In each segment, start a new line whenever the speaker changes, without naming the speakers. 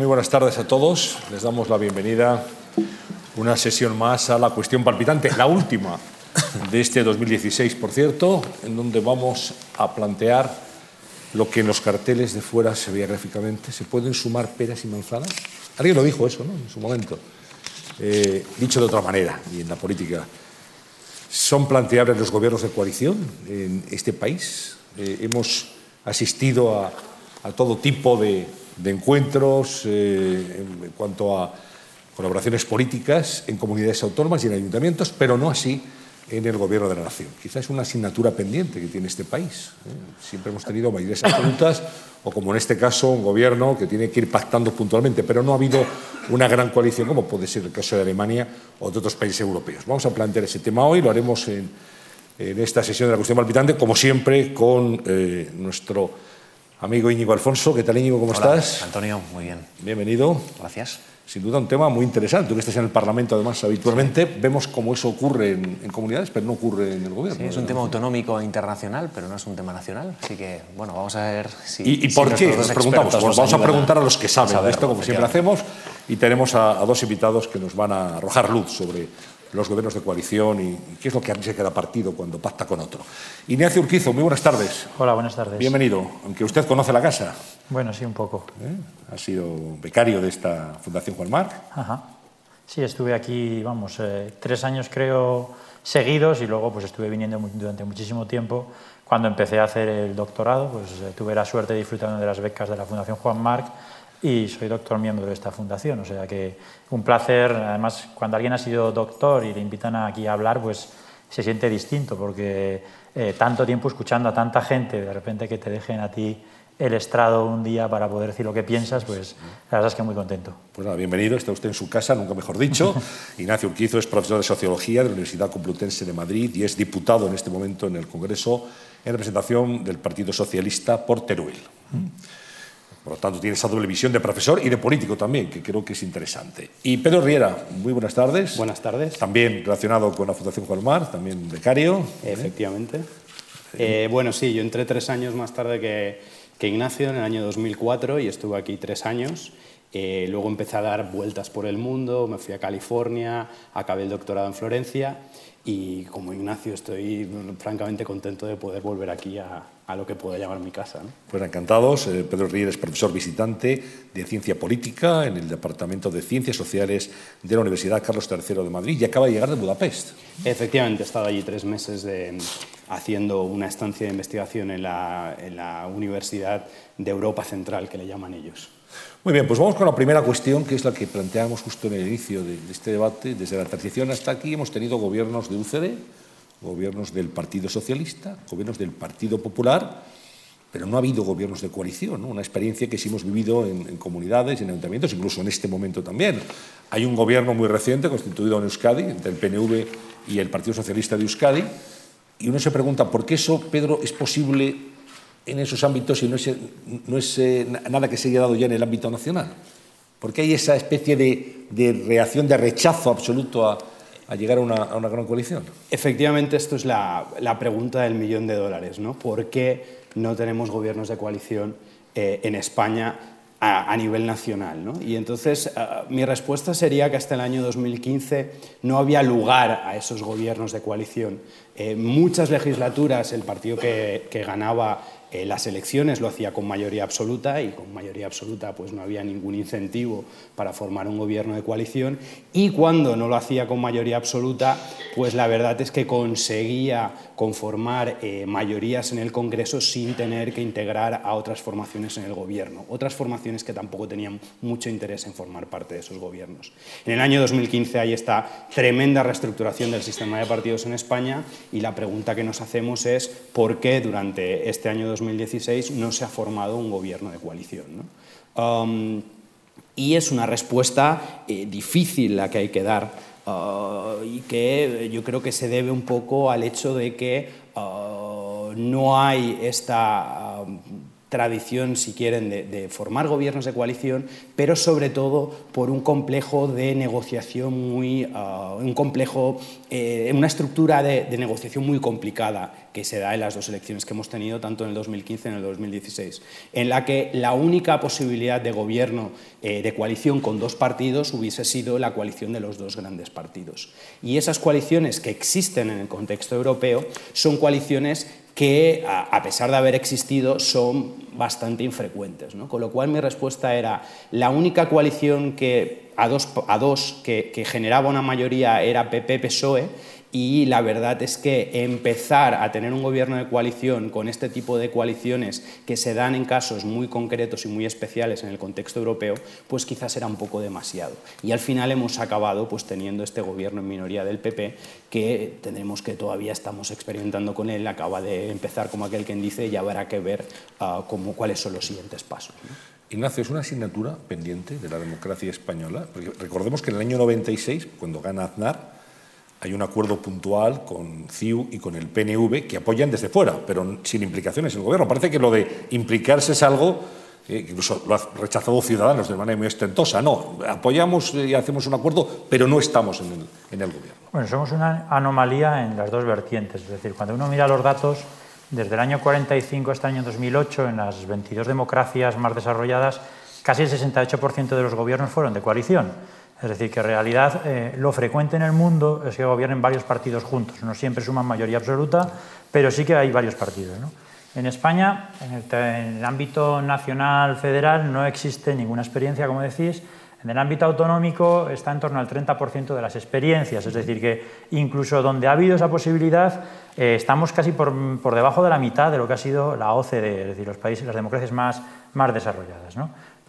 Muy buenas tardes a todos. Les damos la bienvenida una sesión más a la cuestión palpitante, la última de este 2016, por cierto, en donde vamos a plantear lo que en los carteles de fuera se veía gráficamente. ¿Se pueden sumar peras y manzanas? Alguien lo dijo eso, ¿no? En su momento. Eh, dicho de otra manera, y en la política, ¿son planteables los gobiernos de coalición en este país? Eh, hemos asistido a, a todo tipo de, de encuentros eh, en cuanto a colaboraciones políticas en comunidades autónomas y en ayuntamientos, pero no así en el gobierno de la nación. Quizás es una asignatura pendiente que tiene este país. ¿eh? Siempre hemos tenido mayorías absolutas o, como en este caso, un gobierno que tiene que ir pactando puntualmente, pero no ha habido una gran coalición, como puede ser el caso de Alemania o de otros países europeos. Vamos a plantear ese tema hoy, lo haremos en, en esta sesión de la cuestión palpitante, como siempre, con eh, nuestro amigo Íñigo Alfonso. ¿Qué tal, Íñigo? ¿Cómo
Hola,
estás?
Antonio, muy bien.
Bienvenido.
Gracias.
Sin duda un tema muy interesante. Tú que estás en el Parlamento, además, habitualmente vemos cómo eso ocurre en, en comunidades, pero no ocurre en el gobierno.
Sí, es un tema autonómico e internacional, pero no es un tema nacional. Así que, bueno, vamos a ver si.
¿Y, y
si
por qué?
nuestros
Nos preguntamos.
nos
vamos a preguntar a los que saben de esto, como siempre hacemos, y tenemos a, a dos invitados que nos van a arrojar luz sobre los gobiernos de coalición y, y qué es lo que hace cada partido cuando pacta con otro. Ignacio Urquizo, muy buenas tardes.
Hola, buenas tardes.
Bienvenido, aunque usted conoce la casa.
Bueno, sí, un poco.
¿eh? Ha sido becario de esta Fundación Juan Marc.
Ajá. Sí, estuve aquí, vamos, eh, tres años creo seguidos y luego pues estuve viniendo durante muchísimo tiempo. Cuando empecé a hacer el doctorado, pues eh, tuve la suerte de disfrutar de las becas de la Fundación Juan Marc y soy doctor miembro de esta fundación. O sea que un placer, además, cuando alguien ha sido doctor y le invitan aquí a hablar, pues se siente distinto porque eh, tanto tiempo escuchando a tanta gente, de repente que te dejen a ti el estrado un día para poder decir lo que piensas, pues la verdad es que muy contento.
Pues nada, bienvenido, está usted en su casa, nunca mejor dicho. Ignacio Urquizo es profesor de Sociología de la Universidad Complutense de Madrid y es diputado en este momento en el Congreso en representación del Partido Socialista por Teruel. Por lo tanto, tiene esa doble visión de profesor y de político también, que creo que es interesante. Y Pedro Riera, muy buenas tardes.
Buenas tardes.
También relacionado con la Fundación Juan Mar, también becario.
Efectivamente. Eh, bueno, sí, yo entré tres años más tarde que, que Ignacio, en el año 2004, y estuve aquí tres años. Eh, luego empecé a dar vueltas por el mundo, me fui a California, acabé el doctorado en Florencia y como Ignacio estoy francamente contento de poder volver aquí a, a lo que puedo llamar mi casa. ¿no?
Pues encantados. Eh, Pedro Riera es profesor visitante de Ciencia Política en el Departamento de Ciencias Sociales de la Universidad Carlos III de Madrid y acaba de llegar de Budapest.
Efectivamente, he estado allí tres meses de- haciendo una estancia de investigación en la, en la Universidad de Europa Central, que le llaman ellos.
Muy bien, pues vamos con la primera cuestión, que es la que planteamos justo en el inicio de este debate. Desde la transición hasta aquí hemos tenido gobiernos de UCD, gobiernos del Partido Socialista, gobiernos del Partido Popular, pero no ha habido gobiernos de coalición, ¿no? una experiencia que sí hemos vivido en, en comunidades, en ayuntamientos, incluso en este momento también. Hay un gobierno muy reciente constituido en Euskadi, entre el PNV y el Partido Socialista de Euskadi, y uno se pregunta por qué eso, Pedro, es posible en esos ámbitos y no es, eh, na- nada que se haya dado ya en el ámbito nacional. ¿Por qué hay esa especie de, de reacción, de rechazo absoluto a, a llegar a una, gran coalición?
Efectivamente, esto es la, pregunta del millón de dólares, ¿no? ¿Por qué no tenemos gobiernos de coalición eh, en España a, nivel nacional? ¿no? Y entonces, ah, mi respuesta sería que hasta el año 2015 no había lugar a esos gobiernos de coalición. En muchas legislaturas el partido que, que ganaba eh, las elecciones lo hacía con mayoría absoluta y con mayoría absoluta pues no había ningún incentivo para formar un gobierno de coalición y cuando no lo hacía con mayoría absoluta pues la verdad es que conseguía conformar eh, mayorías en el Congreso sin tener que integrar a otras formaciones en el gobierno, otras formaciones que tampoco tenían mucho interés en formar parte de esos gobiernos. En el año 2015 hay esta tremenda reestructuración del sistema de partidos en España y la pregunta que nos hacemos es por qué durante este año 2016 no se ha formado un gobierno de coalición. ¿no? Um, y es una respuesta eh, difícil la que hay que dar uh, y que yo creo que se debe un poco al hecho de que uh, no hay esta tradición, si quieren, de, formar gobiernos de coalición, pero sobre todo por un complejo de negociación muy, uh, un complejo, eh, una estructura de, negociación muy complicada que se da en las dos elecciones que hemos tenido, tanto en el 2015 como en el 2016, en la que la única posibilidad de gobierno eh, de coalición con dos partidos hubiese sido la coalición de los dos grandes partidos. Y esas coaliciones que existen en el contexto europeo son coaliciones que, a pesar de haber existido, son bastante infrecuentes. Con lo cual, mi respuesta era, la única coalición que, a dos, a dos que, que generaba una mayoría era PP-PSOE, y la verdad es que empezar a tener un gobierno de coalición con este tipo de coaliciones que se dan en casos muy concretos y muy especiales en el contexto europeo, pues quizás era un poco demasiado. Y al final hemos acabado pues teniendo este gobierno en minoría del PP que tendremos que todavía estamos experimentando con él, acaba de empezar como aquel quien dice y habrá que ver uh, cómo, cuáles son los siguientes pasos.
Ignacio, es una asignatura pendiente de la democracia española, recordemos que en el año 96, cuando gana Aznar, hay un acuerdo puntual con CIU y con el PNV que apoyan desde fuera, pero sin implicaciones en el gobierno. Parece que lo de implicarse es algo que incluso lo ha rechazado Ciudadanos de manera muy ostentosa. No, apoyamos y hacemos un acuerdo, pero no estamos en el, en el gobierno.
Bueno, somos una anomalía en las dos vertientes. Es decir, cuando uno mira los datos, desde el año 45 hasta el año 2008, en las 22 democracias más desarrolladas, casi el 68% de los gobiernos fueron de coalición. Es decir, que en realidad eh, lo frecuente en el mundo es que gobiernen varios partidos juntos. No siempre suman mayoría absoluta, pero sí que hay varios partidos. En España, en el, ámbito nacional, federal, no existe ninguna experiencia, como decís. En el ámbito autonómico está en torno al 30% de las experiencias, es decir, que incluso donde ha habido esa posibilidad, eh, estamos casi por, por, debajo de la mitad de lo que ha sido la OCDE, es decir, los países, las democracias más, más desarrolladas.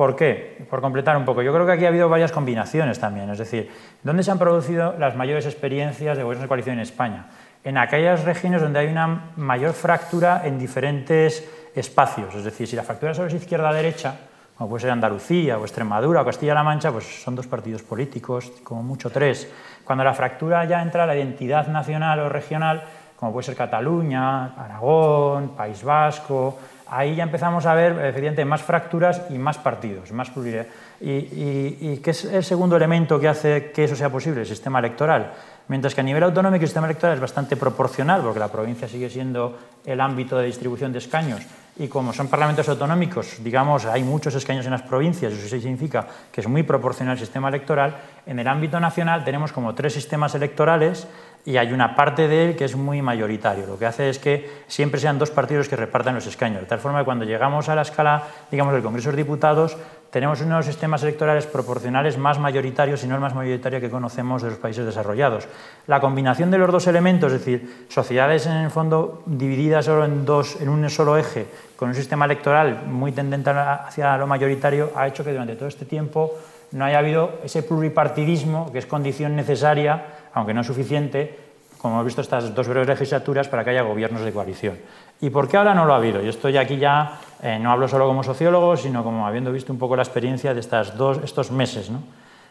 ¿Por qué? Por completar un poco. Yo creo que aquí ha habido varias combinaciones también. Es decir, ¿dónde se han producido las mayores experiencias de gobiernos de coalición en España? En aquellas regiones donde hay una mayor fractura en diferentes espacios. Es decir, si la fractura solo es izquierda-derecha, como puede ser Andalucía o Extremadura o Castilla-La Mancha, pues son dos partidos políticos, como mucho tres. Cuando la fractura ya entra la identidad nacional o regional, como puede ser Cataluña, Aragón, País Vasco, ahí ya empezamos a ver efectivamente más fracturas y más partidos, más pluralidad. Y, y, qué es el segundo elemento que hace que eso sea posible? El sistema electoral. Mientras que a nivel autonómico el sistema electoral es bastante proporcional, porque la provincia sigue siendo el ámbito de distribución de escaños, y como son parlamentos autonómicos, digamos, hay muchos escaños en las provincias, eso significa que es muy proporcional el sistema electoral, en el ámbito nacional tenemos como tres sistemas electorales y hay una parte de él que es muy mayoritario. Lo que hace es que siempre sean dos partidos que repartan los escaños, de tal forma que cuando llegamos a la escala, digamos, del Congreso de Diputados, tenemos unos sistemas electorales proporcionales más mayoritarios y no el más mayoritario que conocemos de los países desarrollados. La combinación de los dos elementos, es decir, sociedades en el fondo divididas solo en dos, en un solo eje, con un sistema electoral muy tendente hacia lo mayoritario, ha hecho que durante todo este tiempo no haya habido ese pluripartidismo que es condición necesaria aunque no suficiente, como hemos visto estas dos breves legislaturas, para que haya gobiernos de coalición. ¿Y por qué ahora no lo ha habido? Yo estoy aquí ya, eh, no hablo solo como sociólogo, sino como habiendo visto un poco la experiencia de estas dos, estos meses.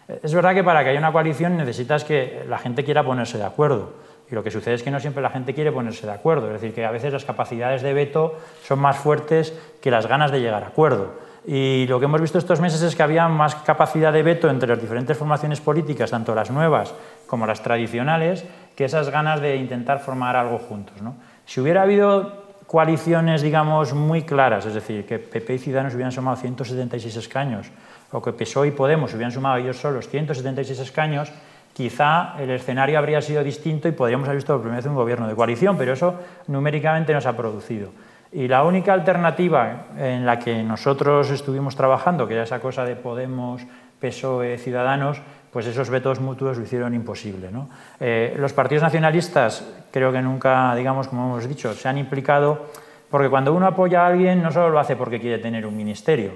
es verdad que para que haya una coalición necesitas que la gente quiera ponerse de acuerdo. Y lo que sucede es que no siempre la gente quiere ponerse de acuerdo. Es decir, que a veces las capacidades de veto son más fuertes que las ganas de llegar a acuerdo. Y lo que hemos visto estos meses es que había más capacidad de veto entre las diferentes formaciones políticas, tanto las nuevas como las tradicionales, que esas ganas de intentar formar algo juntos. ¿no? Si hubiera habido coaliciones, digamos, muy claras, es decir, que PP y Ciudadanos hubieran sumado 176 escaños, o que PSOE y Podemos hubieran sumado ellos solos 176 escaños, quizá el escenario habría sido distinto y podríamos haber visto por primera vez un gobierno de coalición, pero eso numéricamente no se ha producido. Y la única alternativa en la que nosotros estuvimos trabajando, que era esa cosa de Podemos, PSOE, Ciudadanos, pues esos vetos mutuos lo hicieron imposible. ¿no? Eh, los partidos nacionalistas creo que nunca, digamos, como hemos dicho, se han implicado, porque cuando uno apoya a alguien no solo lo hace porque quiere tener un ministerio,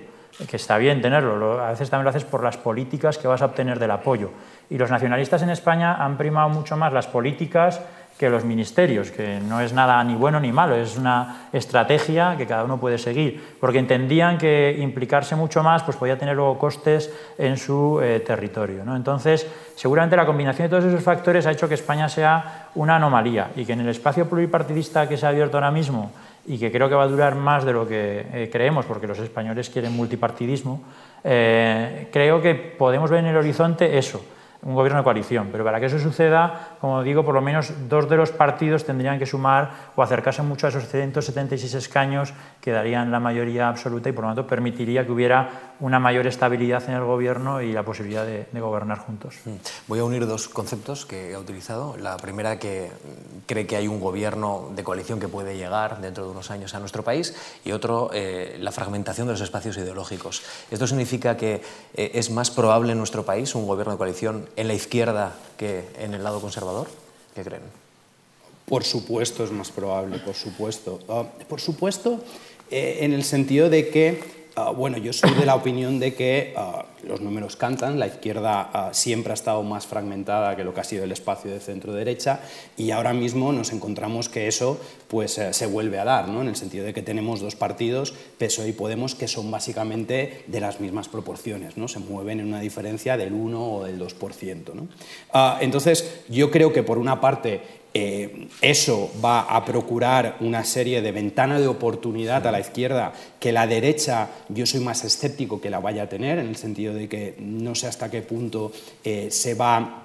que está bien tenerlo, a veces también lo haces por las políticas que vas a obtener del apoyo. Y los nacionalistas en España han primado mucho más las políticas que los ministerios, que no es nada ni bueno ni malo, es una estrategia que cada uno puede seguir, porque entendían que implicarse mucho más pues podía tener luego costes en su eh, territorio. ¿no? Entonces, seguramente la combinación de todos esos factores ha hecho que España sea una anomalía y que en el espacio pluripartidista que se ha abierto ahora mismo y que creo que va a durar más de lo que eh, creemos, porque los españoles quieren multipartidismo, eh, creo que podemos ver en el horizonte eso, un gobierno de coalición. Pero para que eso suceda, como digo, por lo menos dos de los partidos tendrían que sumar o acercarse mucho a esos 176 escaños que darían la mayoría absoluta y por lo tanto permitiría que hubiera una mayor estabilidad en el gobierno y la posibilidad de, gobernar juntos. Mm.
Voy a unir dos conceptos que ha utilizado. La primera, que cree que hay un gobierno de coalición que puede llegar dentro de unos años a nuestro país y otro, eh, la fragmentación de los espacios ideológicos. ¿Esto significa que eh, es más probable en nuestro país un gobierno de coalición en la izquierda que en el lado conservador? ¿Qué creen?
Por supuesto es más probable, por supuesto. Ah, por supuesto, eh, en el sentido de que Ah, bueno, yo soy de la opinión de que ah, los números cantan, la izquierda ah, siempre ha estado más fragmentada que lo que ha sido el espacio de centro-derecha y ahora mismo nos encontramos que eso pues, eh, se vuelve a dar, ¿no? en el sentido de que tenemos dos partidos, PSOE y Podemos, que son básicamente de las mismas proporciones, ¿no? se mueven en una diferencia del 1 o del 2%. ¿no? entonces, yo creo que por una parte eh, eso va a procurar una serie de ventanas de oportunidad a la izquierda que la derecha yo soy más escéptico que la vaya a tener, en el sentido de que no sé hasta qué punto eh, se va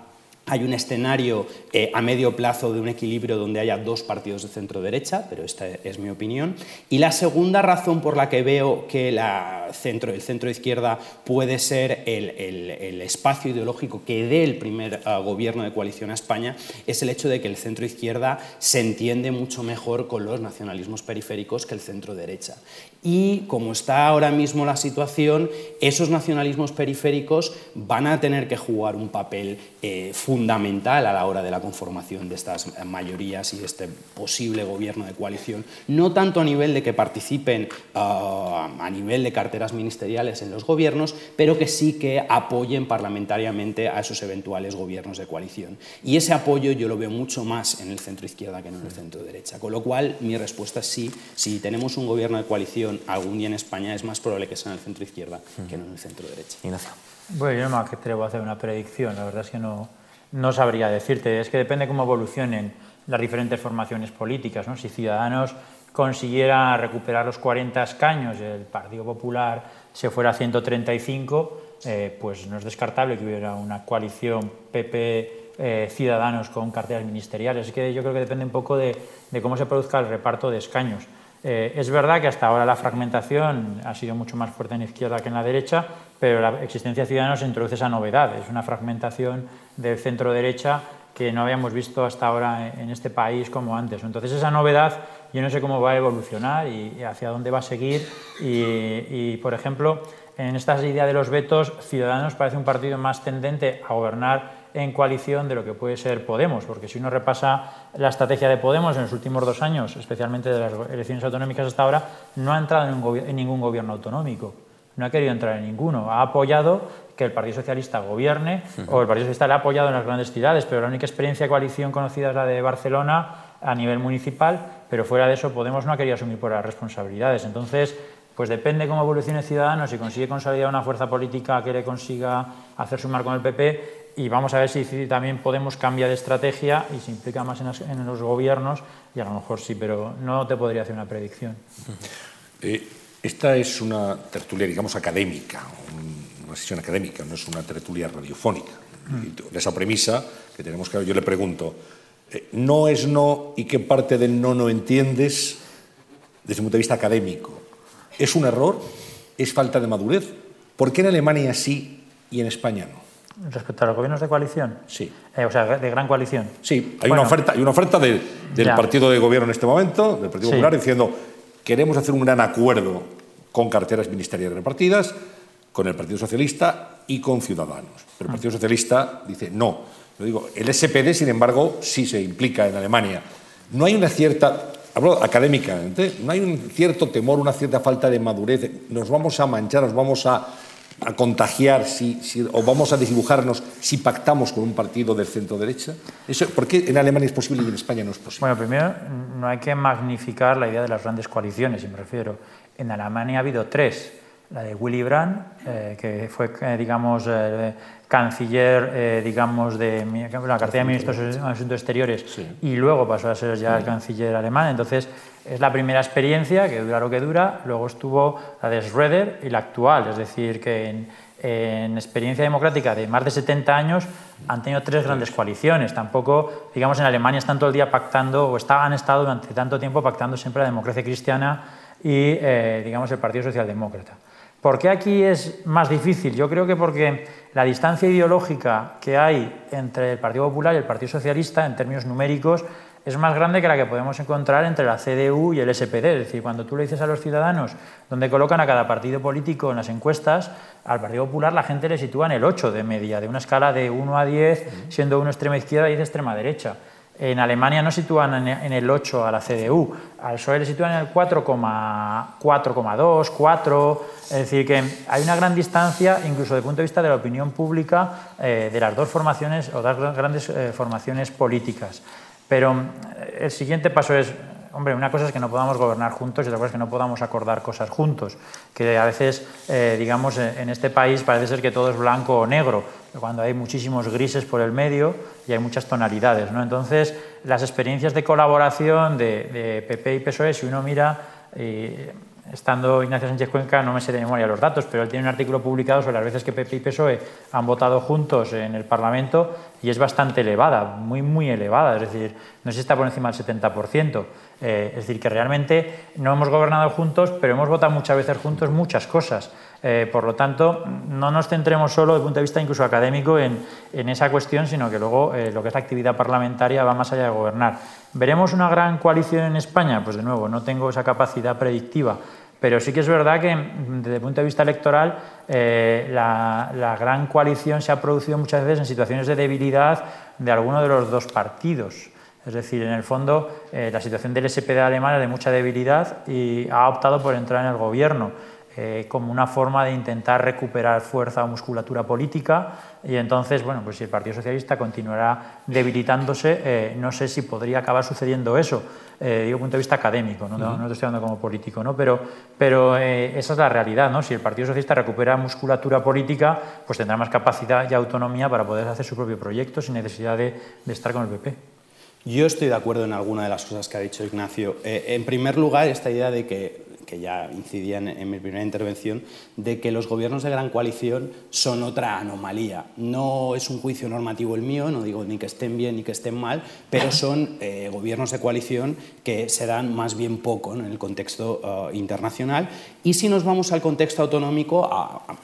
hay un escenario eh, a medio plazo de un equilibrio donde haya dos partidos de centro-derecha, pero esta es mi opinión. Y la segunda razón por la que veo que la centro, el centro-izquierda puede ser el, espacio ideológico que dé el primer ah, gobierno de coalición a España es el hecho de que el centro-izquierda se entiende mucho mejor con los nacionalismos periféricos que el centro-derecha. Y como está ahora mismo la situación, esos nacionalismos periféricos van a tener que jugar un papel eh, fundamental a la hora de la conformación de estas mayorías y de este posible gobierno de coalición, no tanto a nivel de que participen ah, a nivel de carteras ministeriales en los gobiernos, pero que sí que apoyen parlamentariamente a esos eventuales gobiernos de coalición. Y ese apoyo yo lo veo mucho más en el centro izquierda que en el centro derecha. Con lo cual, mi respuesta es sí, si tenemos un gobierno de coalición algún día en España es más probable que sea en el centro izquierda que no en el centro derecha.
Ignacio.
Bueno, yo no me atrevo a hacer una predicción, la verdad es que no, no sabría decirte. Es que depende cómo evolucionen las diferentes formaciones políticas. ¿no? Si Ciudadanos consiguiera recuperar los 40 escaños el Partido Popular se fuera a 135, eh, pues no es descartable que hubiera una coalición PP eh, ciudadanos con carteras ministeriales. Es que yo creo que depende un poco de, de, cómo se produzca el reparto de escaños. Eh, es verdad que hasta ahora la fragmentación ha sido mucho más fuerte en la izquierda que en la derecha, pero la existencia de Ciudadanos introduce esa novedad. Es una fragmentación del centro-derecha que no habíamos visto hasta ahora en este país como antes. Entonces esa novedad yo no sé cómo va a evolucionar y hacia dónde va a seguir. Y, por ejemplo, en esta idea de los vetos, Ciudadanos parece un partido más tendente a gobernar en coalición de lo que puede ser Podemos, porque si uno repasa la estrategia de Podemos en los últimos dos años, especialmente de las elecciones autonómicas hasta ahora, no ha entrado en, ningún gobierno autonómico, no ha querido entrar en ninguno, ha apoyado que el Partido Socialista gobierne o el Partido Socialista le ha apoyado en las grandes ciudades, pero la única experiencia de coalición conocida es la de Barcelona a nivel municipal, pero fuera de eso Podemos no ha querido asumir por las responsabilidades. Entonces, pues depende cómo evolucione Ciudadanos, si consigue consolidar una fuerza política que le consiga hacer sumar con el PP, y vamos a ver si, también podemos cambiar de estrategia y se implica más en, los gobiernos y a lo mejor sí, pero no te podría hacer una predicción.
Eh, esta es una tertulia, digamos, académica, una sesión académica, no es una tertulia radiofónica. Mm. esa premisa que tenemos que yo le pregunto, eh, ¿no es no y qué parte del no no entiendes desde un punto de vista académico? ¿Es un error? ¿Es falta de madurez? ¿Por qué en Alemania sí y en España no?
Respecto a los gobiernos de coalición.
Sí.
Eh, o sea, de gran coalición.
Sí, hay una oferta, hay una oferta del partido de gobierno en este momento, del Partido Popular, diciendo queremos hacer un gran acuerdo con carteras ministeriales repartidas, con el Partido Socialista y con Ciudadanos. Pero el Partido Socialista dice no. Lo digo, el SPD, sin embargo, sí se implica en Alemania. No hay una cierta, hablo académicamente, no hay un cierto temor, una cierta falta de madurez. Nos vamos a manchar, nos vamos a a contagiar si, o vamos a desdibujarnos si pactamos con un partido del centro derecha? Eso, ¿Por qué en Alemania es posible y en España no es posible?
Bueno, primero, no hay que magnificar la idea de las grandes coaliciones, y me refiero. En Alemania ha habido tres. La de Willy Brandt, eh, que fue, eh, digamos, eh, canciller, digamos, de la cartera de ministros de Asuntos Exteriores y luego pasó a ser ya el canciller alemán. Entonces, es la primera experiencia, que dura lo que dura. Luego estuvo la de Schroeder y la actual, es decir, que en, en experiencia democrática de más de 70 años han tenido tres grandes coaliciones. Tampoco, digamos, en Alemania están todo el día pactando, o está, han estado durante tanto tiempo pactando siempre la democracia cristiana y, eh, digamos, el Partido Socialdemócrata. ¿Por qué aquí es más difícil? Yo creo que porque la distancia ideológica que hay entre el Partido Popular y el Partido Socialista, en términos numéricos, es más grande que la que podemos encontrar entre la CDU y el SPD. Es decir, cuando tú le dices a los ciudadanos dónde colocan a cada partido político en las encuestas, al Partido Popular la gente le sitúa en el 8 de media, de una escala de 1 a 10, siendo uno extrema izquierda y de extrema derecha. En Alemania no sitúan en el 8 a la CDU, al PSOE le sitúan en el 4,2, 4. Es decir, que hay una gran distancia, incluso desde el punto de vista de la opinión pública, eh, de las dos formaciones o dos grandes eh, formaciones políticas. Pero eh, el siguiente paso es, hombre, una cosa es que no podamos gobernar juntos y otra cosa es que no podamos acordar cosas juntos, que a veces, eh, digamos, en este país parece ser que todo es blanco o negro, cuando hay muchísimos grises por el medio y hay muchas tonalidades. ¿no? Entonces, las experiencias de colaboración de, PP y PSOE, si uno mira... Eh, estando Ignacio Sánchez Cuenca, no me sé de memoria los datos, pero él tiene un artículo publicado sobre las veces que PP y PSOE han votado juntos en el Parlamento y es bastante elevada, muy, muy elevada, es decir, no sé está por encima del 70%. Eh, es decir, que realmente no hemos gobernado juntos, pero hemos votado muchas veces juntos muchas cosas. Eh, por lo tanto, no nos centremos solo desde el punto de vista incluso académico en, esa cuestión, sino que luego eh, lo que es la actividad parlamentaria va más allá de gobernar. ¿Veremos una gran coalición en España? Pues de nuevo, no tengo esa capacidad predictiva. Pero sí que es verdad que desde el punto de vista electoral la, la, gran coalición se ha producido muchas veces en situaciones de debilidad de alguno de los dos partidos. Es decir, en el fondo, eh, la situación del SPD alemán es de mucha debilidad y ha optado por entrar en el gobierno eh, como una forma de intentar recuperar fuerza o musculatura política y entonces, bueno, pues si el Partido Socialista continuará debilitándose, eh, no sé si podría acabar sucediendo eso, digo desde el punto de vista académico, no, no, estoy hablando como político, ¿no? pero, pero esa es la realidad, ¿no? si el Partido Socialista recupera musculatura política, pues tendrá más capacidad y autonomía para poder hacer su propio proyecto sin necesidad de, de estar con el PP.
Yo estoy de acuerdo en alguna de las cosas que ha dicho Ignacio. Eh, en primer lugar, esta idea de que que ya incidía en, mi primera intervención, de que los gobiernos de gran coalición son otra anomalía. No es un juicio normativo el mío, no digo ni que estén bien ni que estén mal, pero son eh, gobiernos de coalición que se dan más bien poco en el contexto eh, internacional. Y si nos vamos al contexto autonómico,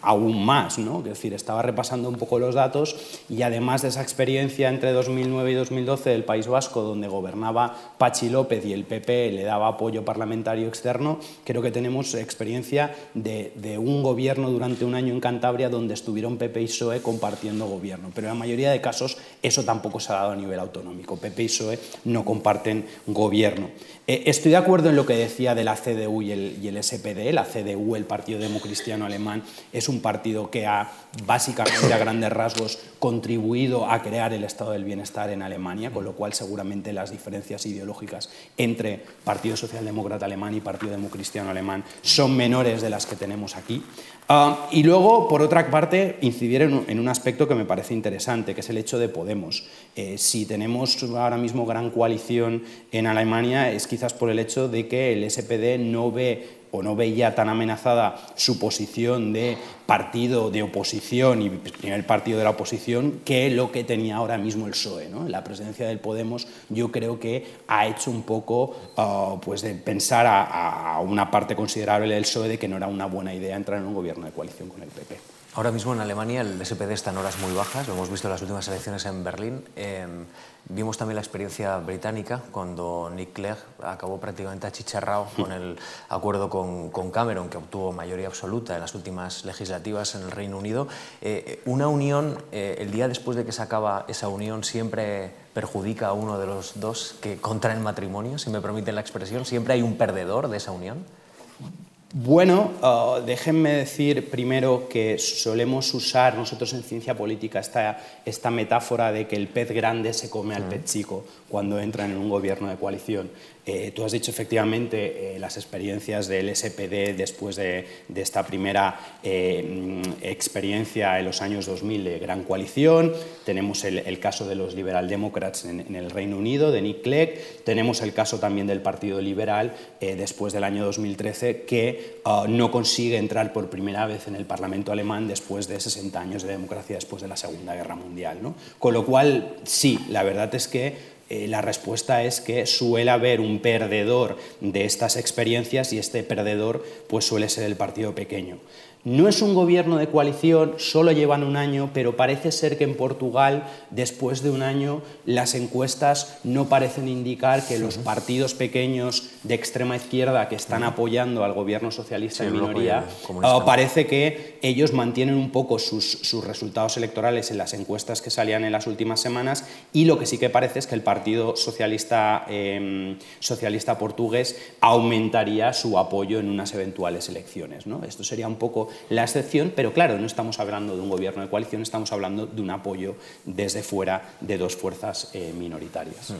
aún más. ¿no? Es decir, estaba repasando un poco los datos y además de esa experiencia entre 2009 y 2012 del País Vasco, donde gobernaba Pachi López y el PP le daba apoyo parlamentario externo, Creo que tenemos experiencia de, un gobierno durante un año en Cantabria donde estuvieron PP y PSOE compartiendo gobierno, pero en la mayoría de casos eso tampoco se ha dado a nivel autonómico. PP y PSOE no comparten gobierno. Eh, estoy de acuerdo en lo que decía de la CDU el, y el SPD. La CDU, el Partido Democristiano Alemán, es un partido que ha básicamente a grandes rasgos contribuido a crear el estado del bienestar en Alemania, con lo cual seguramente las diferencias ideológicas entre Partido Socialdemócrata Alemán y Partido Democristiano Alemán son menores de las que tenemos aquí. Ah, y luego, por otra parte, incidir en un, aspecto que me parece interesante, que es el hecho de Podemos. Eh, si tenemos ahora mismo gran coalición en Alemania es quizás por el hecho de que el SPD no ve o no veía tan amenazada su posición de partido de oposición y primer partido de la oposición que lo que tenía ahora mismo el PSOE. ¿no? La presidencia del Podemos yo creo que ha hecho un poco ah, pues de pensar a, a una parte considerable del PSOE de que no era una buena idea entrar en un gobierno de coalición con el PP.
Ahora mismo en Alemania el SPD está en horas muy bajas, lo hemos visto en las últimas elecciones en Berlín. Em, vimos también la experiencia británica cuando Nick Clegg acabó prácticamente achicharrado con el acuerdo con, Cameron, que obtuvo mayoría absoluta en las últimas legislativas en el Reino Unido. Eh, una unión, eh, el día después de que se acaba esa unión, siempre perjudica a uno de los dos que contraen matrimonio, si me permiten la expresión. Siempre hay un perdedor de esa unión.
Bueno, uh, déjenme decir primero que solemos usar nosotros en ciencia política esta, esta metáfora de que el pez grande se come al pez chico cuando entran en un gobierno de coalición. Eh, tú has dicho efectivamente eh, las experiencias del SPD después de, esta primera eh, experiencia en los años 2000 de gran coalición. Tenemos el, caso de los Liberal Democrats en, el Reino Unido, de Nick Clegg. Tenemos el caso también del Partido Liberal después del año 2013 que ah, no consigue entrar por primera vez en el Parlamento alemán después de 60 años de democracia después de la Segunda Guerra Mundial. ¿no? Con lo cual, sí, la verdad es que eh, la respuesta es que suele haber un perdedor de estas experiencias y este perdedor pues suele ser el partido pequeño. No es un gobierno de coalición, solo llevan un año, pero parece ser que en Portugal, después de un año, las encuestas no parecen indicar que los partidos pequeños de extrema izquierda que están apoyando al gobierno socialista en minoría, ah, parece que ellos mantienen un poco sus, resultados electorales en las encuestas que salían en las últimas semanas y lo que sí que parece es que el Partido Socialista, em, socialista Portugués aumentaría su apoyo en unas eventuales elecciones. ¿no? Esto sería un poco la excepción, pero claro, no estamos hablando de un gobierno de coalición, estamos hablando de un apoyo desde fuera de dos fuerzas eh, minoritarias.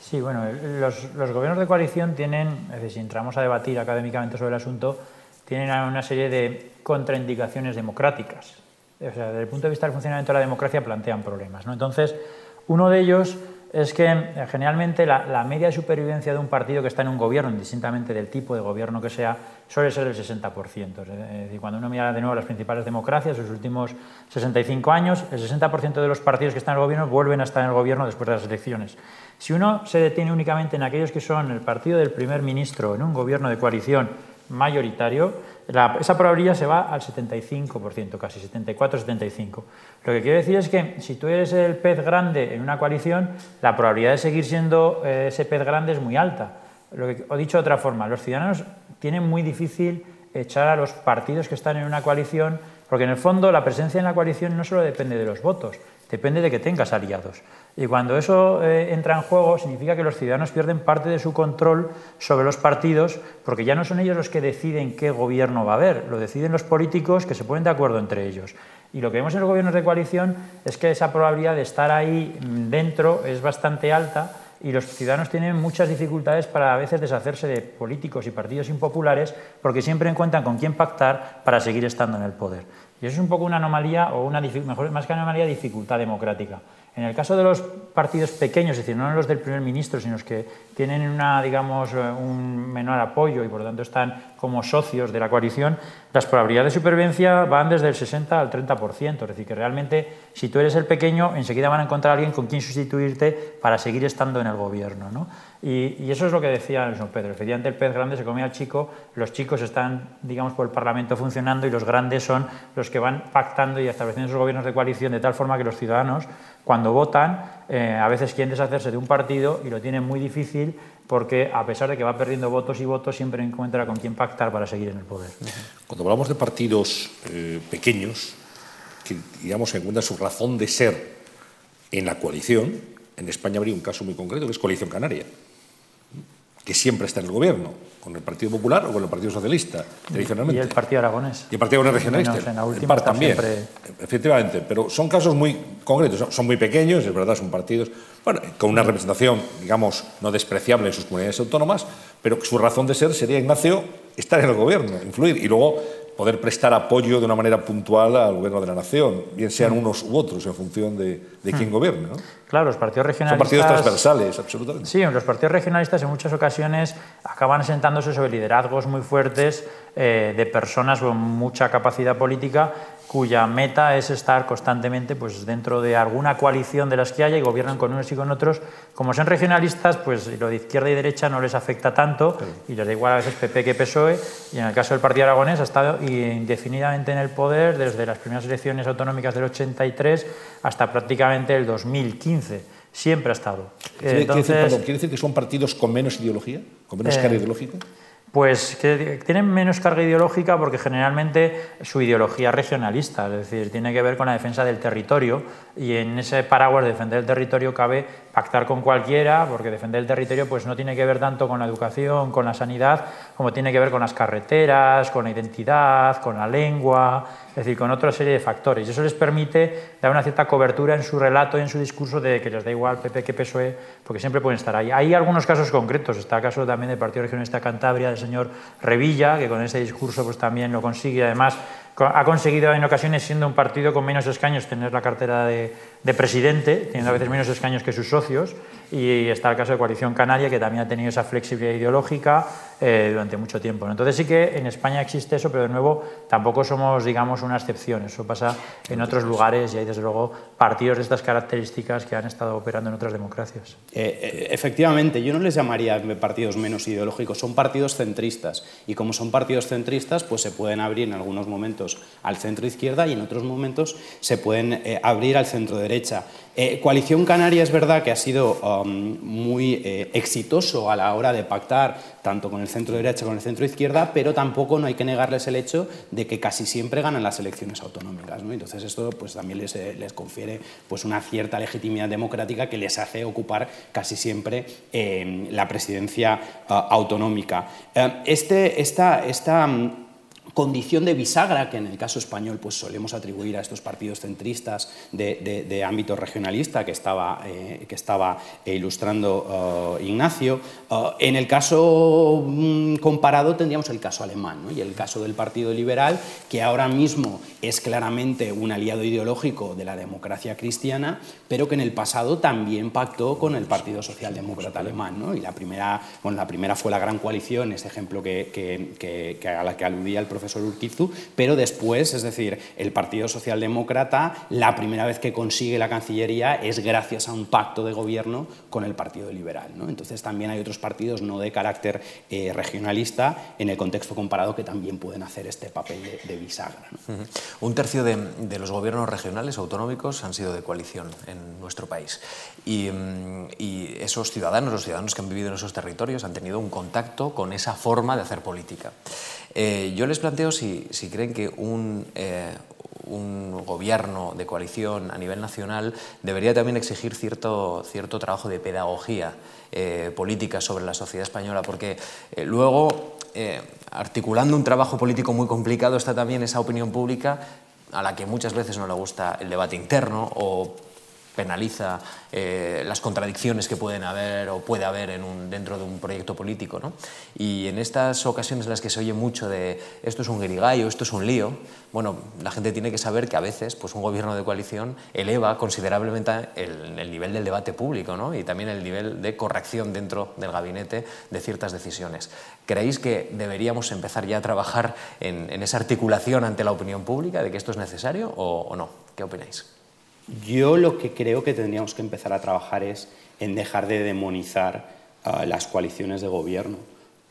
Sí, bueno, los, gobiernos de coalición tienen, es decir, si entramos a debatir académicamente sobre el asunto, tienen una serie de contraindicaciones democráticas. O sea, desde el punto de vista del funcionamiento de la democracia plantean problemas. ¿no? Entonces, uno de ellos es que eh, generalmente la, media de supervivencia de un partido que está en un gobierno, indistintamente del tipo de gobierno que sea, suele ser el 60%. Es decir, cuando uno mira de nuevo las principales democracias, los últimos 65 años, el 60% de los partidos que están en el gobierno vuelven a estar en el gobierno después de las elecciones. Si uno se detiene únicamente en aquellos que son el partido del primer ministro en un gobierno de coalición mayoritario, esa probabilidad se va al 75%, casi 74-75%. Lo que quiero decir es que si tú eres el pez grande en una coalición, la probabilidad de seguir siendo eh, ese pez grande es muy alta. Lo que he dicho de otra forma, los ciudadanos tienen muy difícil echar a los partidos que están en una coalición, porque en el fondo la presencia en la coalición no solo depende de los votos, depende de que tengas aliados. Y cuando eso eh, entra en juego, significa que los ciudadanos pierden parte de su control sobre los partidos, porque ya no son ellos los que deciden qué gobierno va a haber, lo deciden los políticos que se ponen de acuerdo entre ellos. Y lo que vemos en los gobiernos de coalición es que esa probabilidad de estar ahí dentro es bastante alta y los ciudadanos tienen muchas dificultades para a veces deshacerse de políticos y partidos impopulares porque siempre encuentran con quién pactar para seguir estando en el poder. Y eso es un poco una anomalía, o una, mejor, más que anomalía, dificultad democrática. En el caso de los partidos pequeños, es decir, no los del primer ministro, sino los que tienen una, digamos, eh, un menor apoyo y por lo tanto están como socios de la coalición, las probabilidades de supervivencia van desde el 60 al 30%. Es decir, que realmente si tú eres el pequeño, enseguida van a encontrar a alguien con quien sustituirte para seguir estando en el gobierno. ¿no? Y, eso es lo que decía el Pedro. Efectivamente, el pez grande se come al chico, los chicos están, digamos, por el Parlamento funcionando y los grandes son los que van pactando y estableciendo sus gobiernos de coalición de tal forma que los ciudadanos, cuando votan, eh, a veces quieren deshacerse de un partido y lo tienen muy difícil porque a pesar de que va perdiendo votos y votos, siempre encuentra con quién pactar para seguir en el poder.
Cuando hablamos de partidos eh, pequeños, que digamos encuentran su razón de ser en la coalición, en España habría un caso muy concreto que es Coalición Canaria que siempre está en el gobierno, con el Partido Popular o con el Partido Socialista, tradicionalmente.
Y el Partido Aragonés.
Y el Partido Aragonés regionalista.
en la última
también. Efectivamente, pero son casos muy concretos, son muy pequeños, es verdad, son partidos bueno, con una representación, digamos, no despreciable en sus comunidades autónomas, pero su razón de ser sería, Ignacio, estar en el gobierno, influir. Y luego poder prestar apoyo de una manera puntual al gobierno de la nación, bien sean mm. unos u otros en función de, de quién mm. gobierne. ¿no?
Claro, los partidos regionalistas...
Son partidos transversales, absolutamente.
Sí, los partidos regionalistas en muchas ocasiones acaban asentándose sobre liderazgos muy fuertes eh, de personas con mucha capacidad política cuya meta es estar constantemente pues, dentro de alguna coalición de las que haya y gobiernan con unos y con otros. Como son regionalistas, pues lo de izquierda y derecha no les afecta tanto y les da igual a veces PP que PSOE. Y en el caso del Partido Aragonés ha estado indefinidamente en el poder desde las primeras elecciones autonómicas del 83 hasta prácticamente el 2015 siempre ha estado.
¿Quiere, decir, que son partidos con menos ideología? ¿Con menos carga eh, ideológica?
Pues que tienen menos carga ideológica porque generalmente su ideología es regionalista, es decir, tiene que ver con la defensa del territorio y en ese paraguas de defender el territorio cabe pactar con cualquiera, porque defender el territorio pues no tiene que ver tanto con la educación, con la sanidad, como tiene que ver con las carreteras, con la identidad, con la lengua, es decir, con otra serie de factores. Y eso les permite dar una cierta cobertura en su relato y en su discurso de que les da igual PP que PSOE, porque siempre pueden estar ahí. Hay algunos casos concretos, está el caso también del Partido Regionalista Cantabria, del señor Revilla, que con ese discurso pues también lo consigue, además ha conseguido en ocasiones, siendo un partido con menos escaños, tener la cartera de, presidente, teniendo a veces menos escaños que sus socios, y está el caso de Coalición Canaria, que también ha tenido esa flexibilidad ideológica eh, durante mucho tiempo. Entonces sí que en España existe eso, pero de nuevo tampoco somos, digamos, una excepción. Eso pasa en otros lugares y hay, desde luego, partidos de estas características que han estado operando en otras democracias.
Eh, eh, efectivamente, yo no les llamaría partidos menos ideológicos, son partidos centristas. Y como son partidos centristas, pues se pueden abrir en algunos momentos al centro izquierda y en otros momentos se pueden eh, abrir al centro derecha. Eh, Coalición Canaria es verdad que ha sido um, muy eh, exitoso a la hora de pactar tanto con el centro derecha como el centro izquierda, pero tampoco no hay que negarles el hecho de que casi siempre ganan las elecciones autonómicas. Entonces esto pues, también les, les, confiere pues, una cierta legitimidad democrática que les hace ocupar casi siempre la presidencia autonómica. este, esta, esta condición de bisagra que en el caso español pues solemos atribuir a estos partidos centristas de, ámbito regionalista que estaba, eh, que estaba ilustrando eh, Ignacio. Eh, en el caso mm, comparado tendríamos el caso alemán y el caso del Partido Liberal, que ahora mismo es claramente un aliado ideológico de la democracia cristiana, pero que en el pasado también pactó con el Partido Socialdemócrata alemán. Y la primera, bueno, la primera fue la Gran Coalición, ese ejemplo que, que a la que aludía el profesor profesor Urquizu, pero después, es decir, el Partido Socialdemócrata, la primera vez que consigue la Cancillería es gracias a un pacto de gobierno con el Partido Liberal. ¿no? Entonces también hay otros partidos no de carácter eh, regionalista en el contexto comparado que también pueden hacer este papel de, bisagra.
Un tercio de, los gobiernos regionales autonómicos han sido de coalición en nuestro país. Y, mm, y, esos ciudadanos, los ciudadanos que han vivido en esos territorios, han tenido un contacto con esa forma de hacer política. Eh, yo les planteo si, creen que eh, un, gobierno de coalición a nivel nacional debería también exigir cierto, cierto trabajo de pedagogía eh, política sobre la sociedad española, porque luego, articulando un trabajo político muy complicado, está también esa opinión pública a la que muchas veces no le gusta el debate interno o penaliza eh, las contradicciones que pueden haber o puede haber en un, dentro de un proyecto político. ¿no? Y en estas ocasiones en las que se oye mucho de esto es un guirigallo, esto es un lío, bueno, la gente tiene que saber que a veces pues, un gobierno de coalición eleva considerablemente el, el nivel del debate público ¿no? y también el nivel de corrección dentro del gabinete de ciertas decisiones. ¿Creéis que deberíamos empezar ya a trabajar en, en esa articulación ante la opinión pública de que esto es necesario o, o no? ¿Qué opináis?
Yo lo que creo que tendríamos que empezar a trabajar es en dejar de demonizar las coaliciones de gobierno.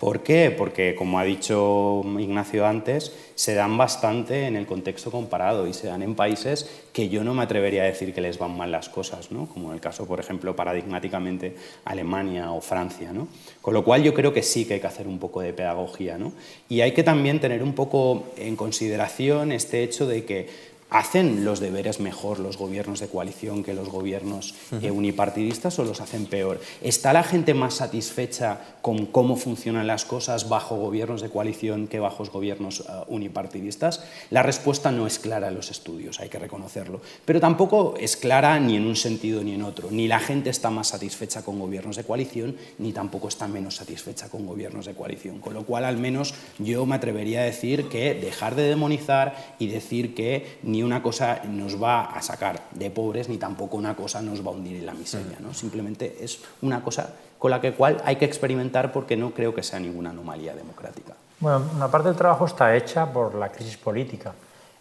¿Por qué? Porque, como ha dicho Ignacio antes, se dan bastante en el contexto comparado y se dan en países que yo no me atrevería a decir que les van mal las cosas, ¿no? como en el caso, por ejemplo, paradigmáticamente Alemania o Francia. ¿no? Con lo cual yo creo que sí que hay que hacer un poco de pedagogía. ¿no? Y hay que también tener un poco en consideración este hecho de que ¿Hacen los deberes mejor los gobiernos de coalición que los gobiernos eh, unipartidistas o los hacen peor? ¿Está la gente más satisfecha con cómo funcionan las cosas bajo gobiernos de coalición que bajo gobiernos eh, unipartidistas? La respuesta no es clara en los estudios, hay que reconocerlo. Pero tampoco es clara ni en un sentido ni en otro. Ni la gente está más satisfecha con gobiernos de coalición, ni tampoco está menos satisfecha con gobiernos de coalición. Con lo cual, al menos yo me atrevería a decir que dejar de demonizar y decir que ni una cosa nos va a sacar de pobres ni tampoco una cosa nos va a hundir en la miseria. ¿no? Simplemente es una cosa con la que cual hay que experimentar porque no creo que sea ninguna anomalía democrática.
Bueno, una parte del trabajo está hecha por la crisis política.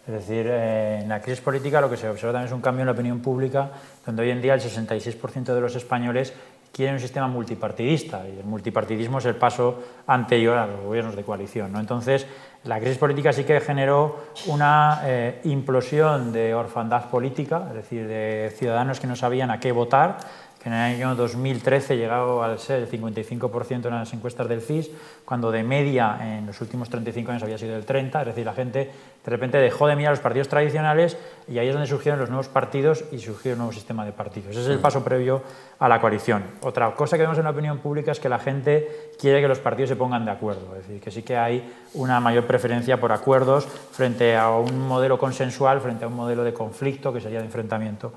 Es decir, eh, en la crisis política lo que se observa también es un cambio en la opinión pública, donde hoy en día el 66% de los españoles quieren un sistema multipartidista y el multipartidismo es el paso anterior a los gobiernos de coalición. ¿no? Entonces, la crisis política sí que generó una eh, implosión de orfandad política, es decir, de ciudadanos que no sabían a qué votar, que en el año 2013 llegado al ser el 55% en las encuestas del CIS, cuando de media en los últimos 35 años había sido el 30%, es decir, la gente de repente dejó de mirar los partidos tradicionales y ahí es donde surgieron los nuevos partidos y surgió un nuevo sistema de partidos. Ese es el paso previo a la coalición. Otra cosa que vemos en la opinión pública es que la gente quiere que los partidos se pongan de acuerdo, es decir, que sí que hay una mayor preferencia por acuerdos frente a un modelo consensual, frente a un modelo de conflicto que sería de enfrentamiento.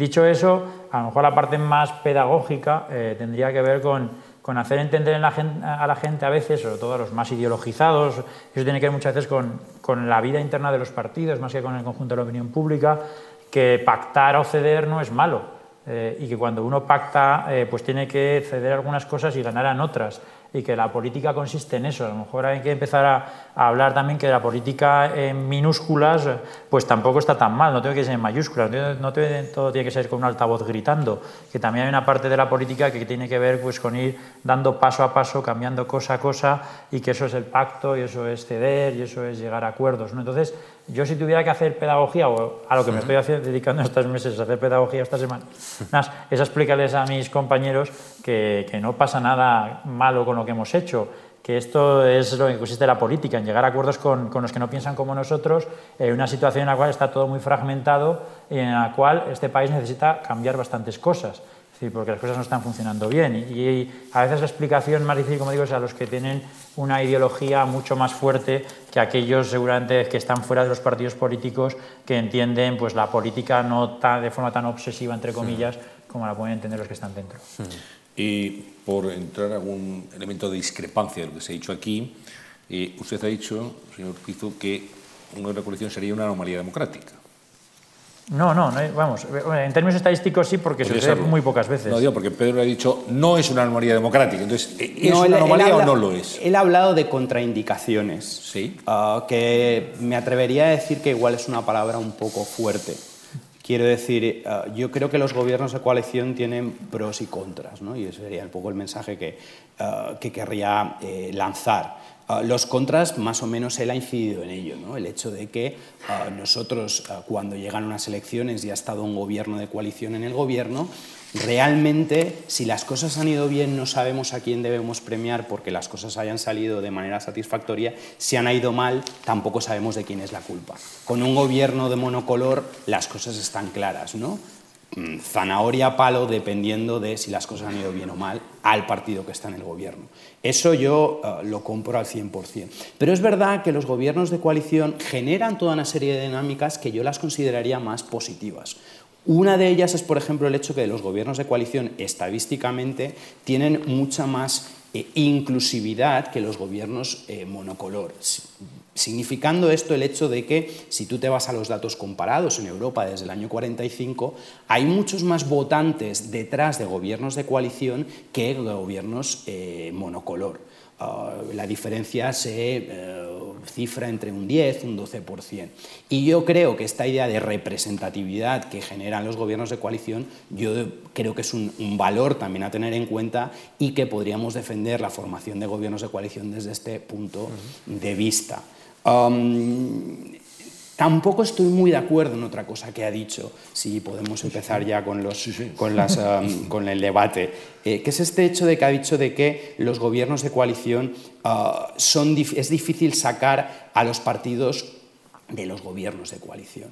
Dicho eso, a lo mejor la parte más pedagógica eh, tendría que ver con, con hacer entender a la gente a veces, sobre todo a los más ideologizados, eso tiene que ver muchas veces con, con la vida interna de los partidos, más que con el conjunto de la opinión pública, que pactar o ceder no es malo. Eh, y que cuando uno pacta, eh, pues tiene que ceder algunas cosas y ganar en otras y que la política consiste en eso. A lo mejor hay que empezar a, hablar también que la política en minúsculas pues tampoco está tan mal, no tiene que ser en mayúsculas, no todo tiene que ser con un altavoz gritando, que también hay una parte de la política que tiene que ver pues con ir dando paso a paso, cambiando cosa a cosa y que eso es el pacto y eso es ceder y eso es llegar a acuerdos. ¿no? Entonces, yo si tuviera que hacer pedagogía, o a lo que me estoy dedicando estos meses, a hacer pedagogía esta semana, es explicarles a mis compañeros que, que, no pasa nada malo con lo que hemos hecho, que esto es lo que consiste la política, en llegar a acuerdos con, con los que no piensan como nosotros, en una situación en la cual está todo muy fragmentado y en la cual este país necesita cambiar bastantes cosas porque las cosas no están funcionando bien. Y, a veces la explicación más difícil, como digo, es a los que tienen una ideología mucho más fuerte que aquellos seguramente que están fuera de los partidos políticos, que entienden pues, la política no tan, de forma tan obsesiva, entre comillas, como la pueden entender los que están dentro.
Y por entrar algún elemento de discrepancia de lo que se ha dicho aquí, eh, usted ha dicho, señor Pizo, que una coalición sería una anomalía democrática.
No, no, vamos, en términos estadísticos sí, porque se ve muy pocas veces.
No, digo, porque Pedro ha dicho, no es una anomalía democrática. Entonces, ¿es una anomalía o no lo es?
Él ha hablado de contraindicaciones.
Sí.
Ah, que me atrevería a decir que igual es una palabra un poco fuerte. Quiero decir, ah, yo creo que los gobiernos de coalición tienen pros y contras, ¿no? y ese sería un poco el mensaje que, ah, que querría eh, lanzar. Ah, los contras, más o menos, él ha incidido en ello. ¿no? El hecho de que ah, nosotros, ah, cuando llegan unas elecciones y ha estado un gobierno de coalición en el gobierno, realmente, si las cosas han ido bien, no sabemos a quién debemos premiar porque las cosas hayan salido de manera satisfactoria. Si han ido mal, tampoco sabemos de quién es la culpa. Con un gobierno de monocolor, las cosas están claras. ¿no? Mm, zanahoria palo dependiendo de si las cosas han ido bien o mal al partido que está en el gobierno. Eso yo eh, lo compro al 100%. Pero es verdad que los gobiernos de coalición generan toda una serie de dinámicas que yo las consideraría más positivas. Una de ellas es, por ejemplo, el hecho que los gobiernos de coalición estadísticamente tienen mucha más eh, inclusividad que los gobiernos eh, monocolor significando esto el hecho de que si tú te vas a los datos comparados en Europa desde el año 45, hay muchos más votantes detrás de gobiernos de coalición que de gobiernos eh, monocolor. Ah, la diferencia se eh, cifra entre un 10 y un 12%. Y yo creo que esta idea de representatividad que generan los gobiernos de coalición, yo creo que es un, valor también a tener en cuenta y que podríamos defender la formación de gobiernos de coalición desde este punto de vista tampoco estoy muy de acuerdo en otra cosa que ha dicho, si podemos empezar ya con, los, con, las, con el debate, eh, que es este hecho de que ha dicho de que los gobiernos de coalición ah, son, es difícil sacar a los partidos de los gobiernos de coalición.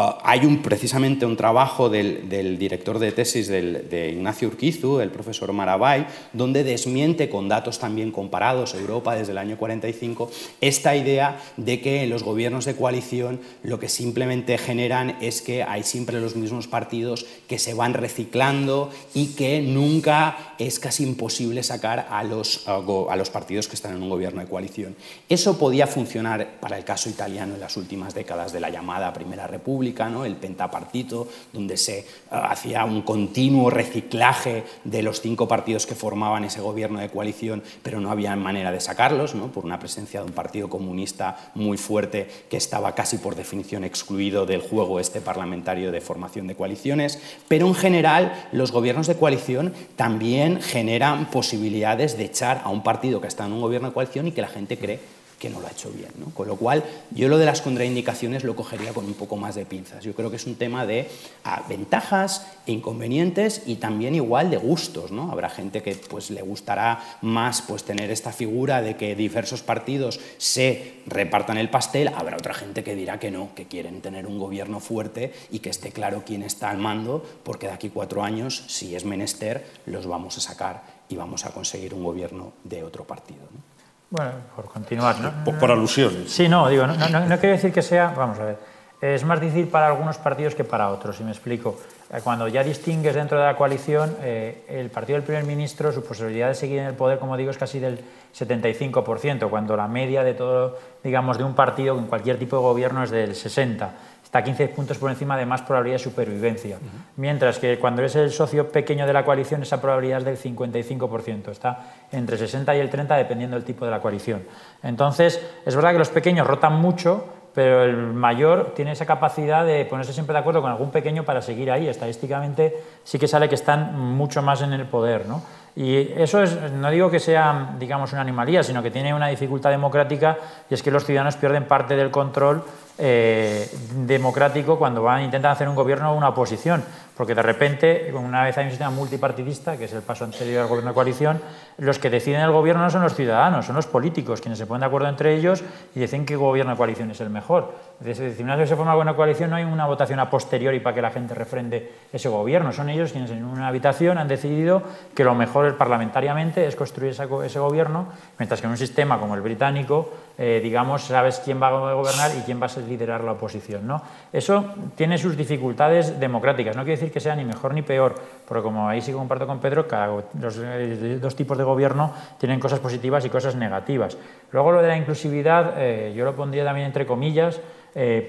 Ah, hay un, precisamente un trabajo del, director de tesis de Ignacio Urquizu, el profesor Marabay, donde desmiente con datos también comparados, Europa desde el año 45, esta idea de que en los gobiernos de coalición lo que simplemente generan es que hay siempre los mismos partidos que se van reciclando y que nunca es casi imposible sacar a los, a los partidos que están en un gobierno de coalición. Eso podía funcionar para el caso italiano en las últimas décadas de la llamada Primera República, el pentapartito, donde se eh, hacía un continuo reciclaje de los cinco partidos que formaban ese gobierno de coalición, pero no había manera de sacarlos, por una presencia de un partido comunista muy fuerte que estaba casi por definición excluido del juego este parlamentario de formación de coaliciones. Pero en general los gobiernos de coalición también generan posibilidades de echar a un partido que está en un gobierno de coalición y que la gente cree que no lo ha hecho bien. ¿no? Con lo cual, yo lo de las contraindicaciones lo cogería con un poco más de pinzas. Yo creo que es un tema de ah, ventajas inconvenientes y también igual de gustos. ¿no? Habrá gente que pues, le gustará más pues, tener esta figura de que diversos partidos se repartan el pastel, habrá otra gente que dirá que no, que quieren tener un gobierno fuerte y que esté claro quién está al mando, porque de aquí cuatro años, si es menester, los vamos a sacar y vamos a conseguir un gobierno de otro partido.
Bueno, por continuar, ¿no?
Por, alusiones.
Sí, no, digo, no, no, no quiero decir que sea, vamos a ver, es más difícil para algunos partidos que para otros, si me explico. Eh, cuando ya distingues dentro de la coalición, eh, el partido del primer ministro, su posibilidad de seguir en el poder, como digo, es casi del 75%, cuando la media de todo, digamos, de un partido en cualquier tipo de gobierno es del 60%. Está 15 puntos por encima de más probabilidad de supervivencia. Mientras que cuando eres el socio pequeño de la coalición, esa probabilidad es del 55%. Está entre 60 y el 30 dependiendo del tipo de la coalición. Entonces, es verdad que los pequeños rotan mucho, pero el mayor tiene esa capacidad de ponerse siempre de acuerdo con algún pequeño para seguir ahí. Estadísticamente sí que sale que están mucho más en el poder. ¿no? Y eso es, no digo que sea, digamos, una animalía, sino que tiene una dificultad democrática y es que los ciudadanos pierden parte del control eh, democrático cuando van, intentar hacer un gobierno o una oposición, porque de repente, una vez hay un sistema multipartidista, que es el paso anterior al gobierno de coalición, los que deciden el gobierno no son los ciudadanos, son los políticos, quienes se ponen de acuerdo entre ellos y dicen que gobierno de coalición es el mejor. Si una vez se forma buena coalición, no hay una votación a posteriori para que la gente refrende ese gobierno, son ellos quienes en una habitación han decidido que lo mejor parlamentariamente es construir ese gobierno, mientras que en un sistema como el británico, eh, digamos, sabes quién va a gobernar y quién va a liderar la oposición. ¿no? Eso tiene sus dificultades democráticas, no quiere decir que sea ni mejor ni peor, porque como ahí sí comparto con Pedro, los eh, dos tipos de gobierno tienen cosas positivas y cosas negativas. Luego lo de la inclusividad, eh, yo lo pondría también entre comillas,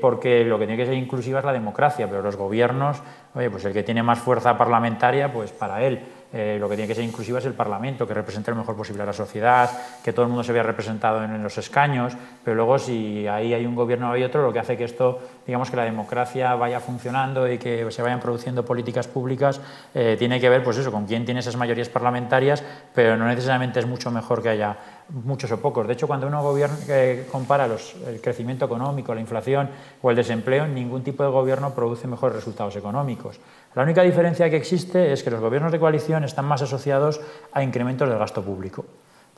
porque lo que tiene que ser inclusiva es la democracia, pero los gobiernos, oye, pues el que tiene más fuerza parlamentaria, pues para él. Eh, lo que tiene que ser inclusiva es el Parlamento, que represente lo mejor posible a la sociedad, que todo el mundo se vea representado en, los escaños, pero luego si ahí hay un gobierno hay otro, lo que hace que esto, digamos que la democracia vaya funcionando y que se vayan produciendo políticas públicas, eh, tiene que ver pues eso, con quién tiene esas mayorías parlamentarias, pero no necesariamente es mucho mejor que haya muchos o pocos. De hecho, cuando uno gobierna, eh, compara los, el crecimiento económico, la inflación o el desempleo, ningún tipo de gobierno produce mejores resultados económicos. La única diferencia que existe es que los gobiernos de coalición están más asociados a incrementos del gasto público.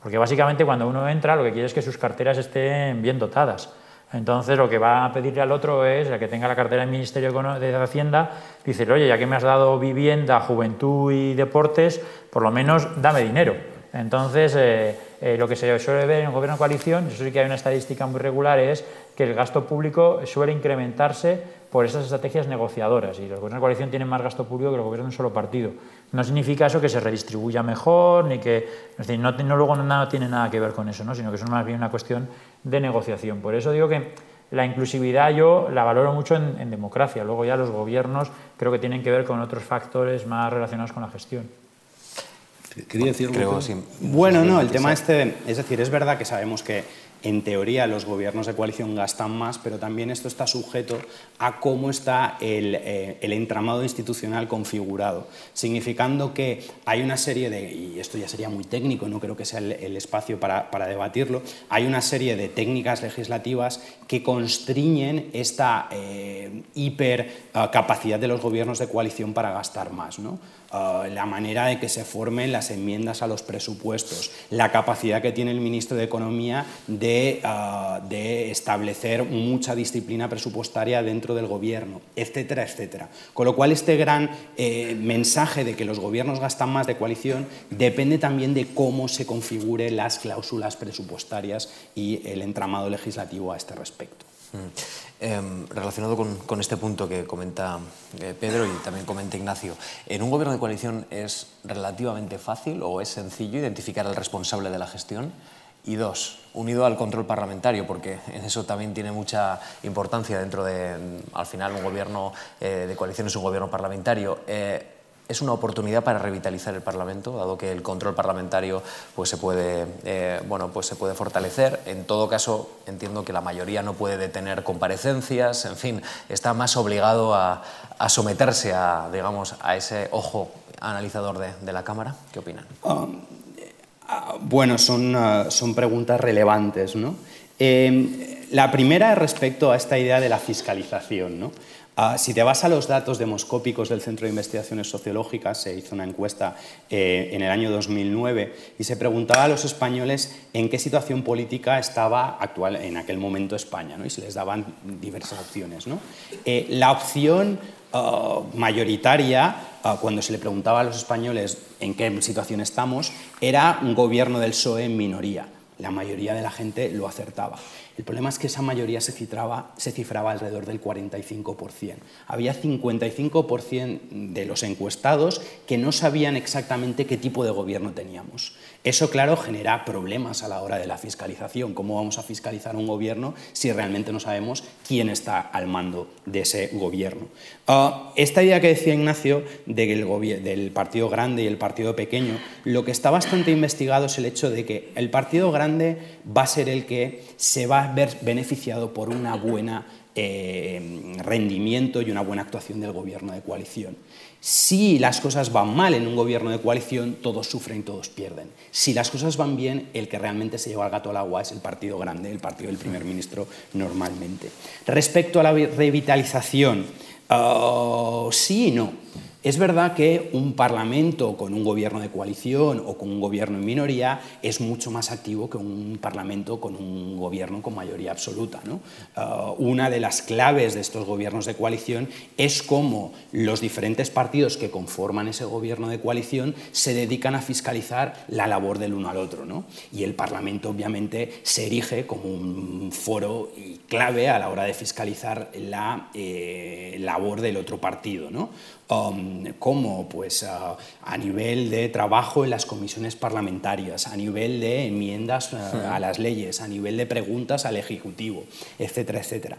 Porque básicamente cuando uno entra lo que quiere es que sus carteras estén bien dotadas. Entonces lo que va a pedirle al otro es, a que tenga la cartera del Ministerio de Hacienda, dice, oye, ya que me has dado vivienda, juventud y deportes, por lo menos dame dinero. Entonces, eh, eh, lo que se suele ver en el gobierno de coalición, eso sí que hay una estadística muy regular, es que el gasto público suele incrementarse por esas estrategias negociadoras y los gobiernos de coalición tienen más gasto público que los gobiernos de un solo partido. No significa eso que se redistribuya mejor, ni que. Es decir, no, luego nada tiene nada que ver con eso, ¿no? sino que es más bien una cuestión de negociación. Por eso digo que la inclusividad yo la valoro mucho en, democracia. Luego ya los gobiernos creo que tienen que ver con otros factores más relacionados con la gestión.
Quería decir algo.
Bueno, no, el tema este, es decir, es verdad que sabemos que en teoría los gobiernos de coalición gastan más, pero también esto está sujeto a cómo está el, eh, entramado institucional configurado, significando que hay una serie de, y esto ya sería muy técnico, no creo que sea el, espacio para, debatirlo, hay una serie de técnicas legislativas que constriñen esta eh, hipercapacidad de los gobiernos de coalición para gastar más. ¿no? Uh, la manera de que se formen las enmiendas a los presupuestos, la capacidad que tiene el ministro de Economía de, de, establecer mucha disciplina presupuestaria dentro del gobierno, etcétera, etcétera. Con lo cual, este gran eh, mensaje de que los gobiernos gastan más de coalición depende también de cómo se configuren las cláusulas presupuestarias y el entramado legislativo a este respecto.
Mm. Em, relacionado con, este punto que comenta eh, Pedro y también comenta Ignacio, ¿en un gobierno de coalición es relativamente fácil o es sencillo identificar al responsable de la gestión? Y dos, unido al control parlamentario, porque en eso también tiene mucha importancia dentro de, al final, un gobierno eh, de coalición es un gobierno parlamentario. Es una oportunidad para revitalizar el Parlamento, dado que el control parlamentario pues, se, puede, eh, bueno, pues, se puede fortalecer. En todo caso, entiendo que la mayoría no puede detener comparecencias, en fin, está más obligado a, someterse a, digamos, a ese ojo analizador de, la Cámara. ¿Qué opinan?
Um, ah, bueno, son, ah, son preguntas relevantes, ¿no? Eh, la primera es respecto a esta idea de la fiscalización. ¿no? Ah, si te vas a los datos demoscópicos del Centro de Investigaciones Sociológicas, se hizo una encuesta eh, en el año 2009 y se preguntaba a los españoles en qué situación política estaba actual en aquel momento España, ¿no? y se les daban diversas opciones. Eh, la opción ah, mayoritaria, ah, cuando se le preguntaba a los españoles en qué situación estamos, era un gobierno del PSOE en minoría. La mayoría de la gente lo acertaba. El problema es que esa mayoría se cifraba, alrededor del 45%. Había 55% de los encuestados que no sabían exactamente qué tipo de gobierno teníamos. Eso, claro, genera problemas a la hora de la fiscalización. ¿Cómo vamos a fiscalizar un gobierno si realmente no sabemos quién está al mando de ese gobierno? Ah, esta idea que decía Ignacio del partido grande y el partido pequeño, lo que está bastante investigado es el hecho de que el partido grande va a ser el que se va ver beneficiado por una buena eh, rendimiento y una buena actuación del gobierno de coalición. Si las cosas van mal en un gobierno de coalición, todos sufren y todos pierden. Si las cosas van bien, el que realmente se lleva al gato al agua es el partido grande, el partido del primer ministro normalmente. Respecto a la revitalización, ah, sí y no. Es verdad que un parlamento con un gobierno de coalición o con un gobierno en minoría es mucho más activo que un parlamento con un gobierno con mayoría absoluta. Uh, una de las claves de estos gobiernos de coalición es cómo los diferentes partidos que conforman ese gobierno de coalición se dedican a fiscalizar la labor del uno al otro. Y el parlamento obviamente se erige como un foro clave a la hora de fiscalizar la eh, labor del otro partido. Um, como pues, a nivel de trabajo en las comisiones parlamentarias, a nivel de enmiendas uh, a las leyes, a nivel de preguntas al Ejecutivo, etcétera, etcétera.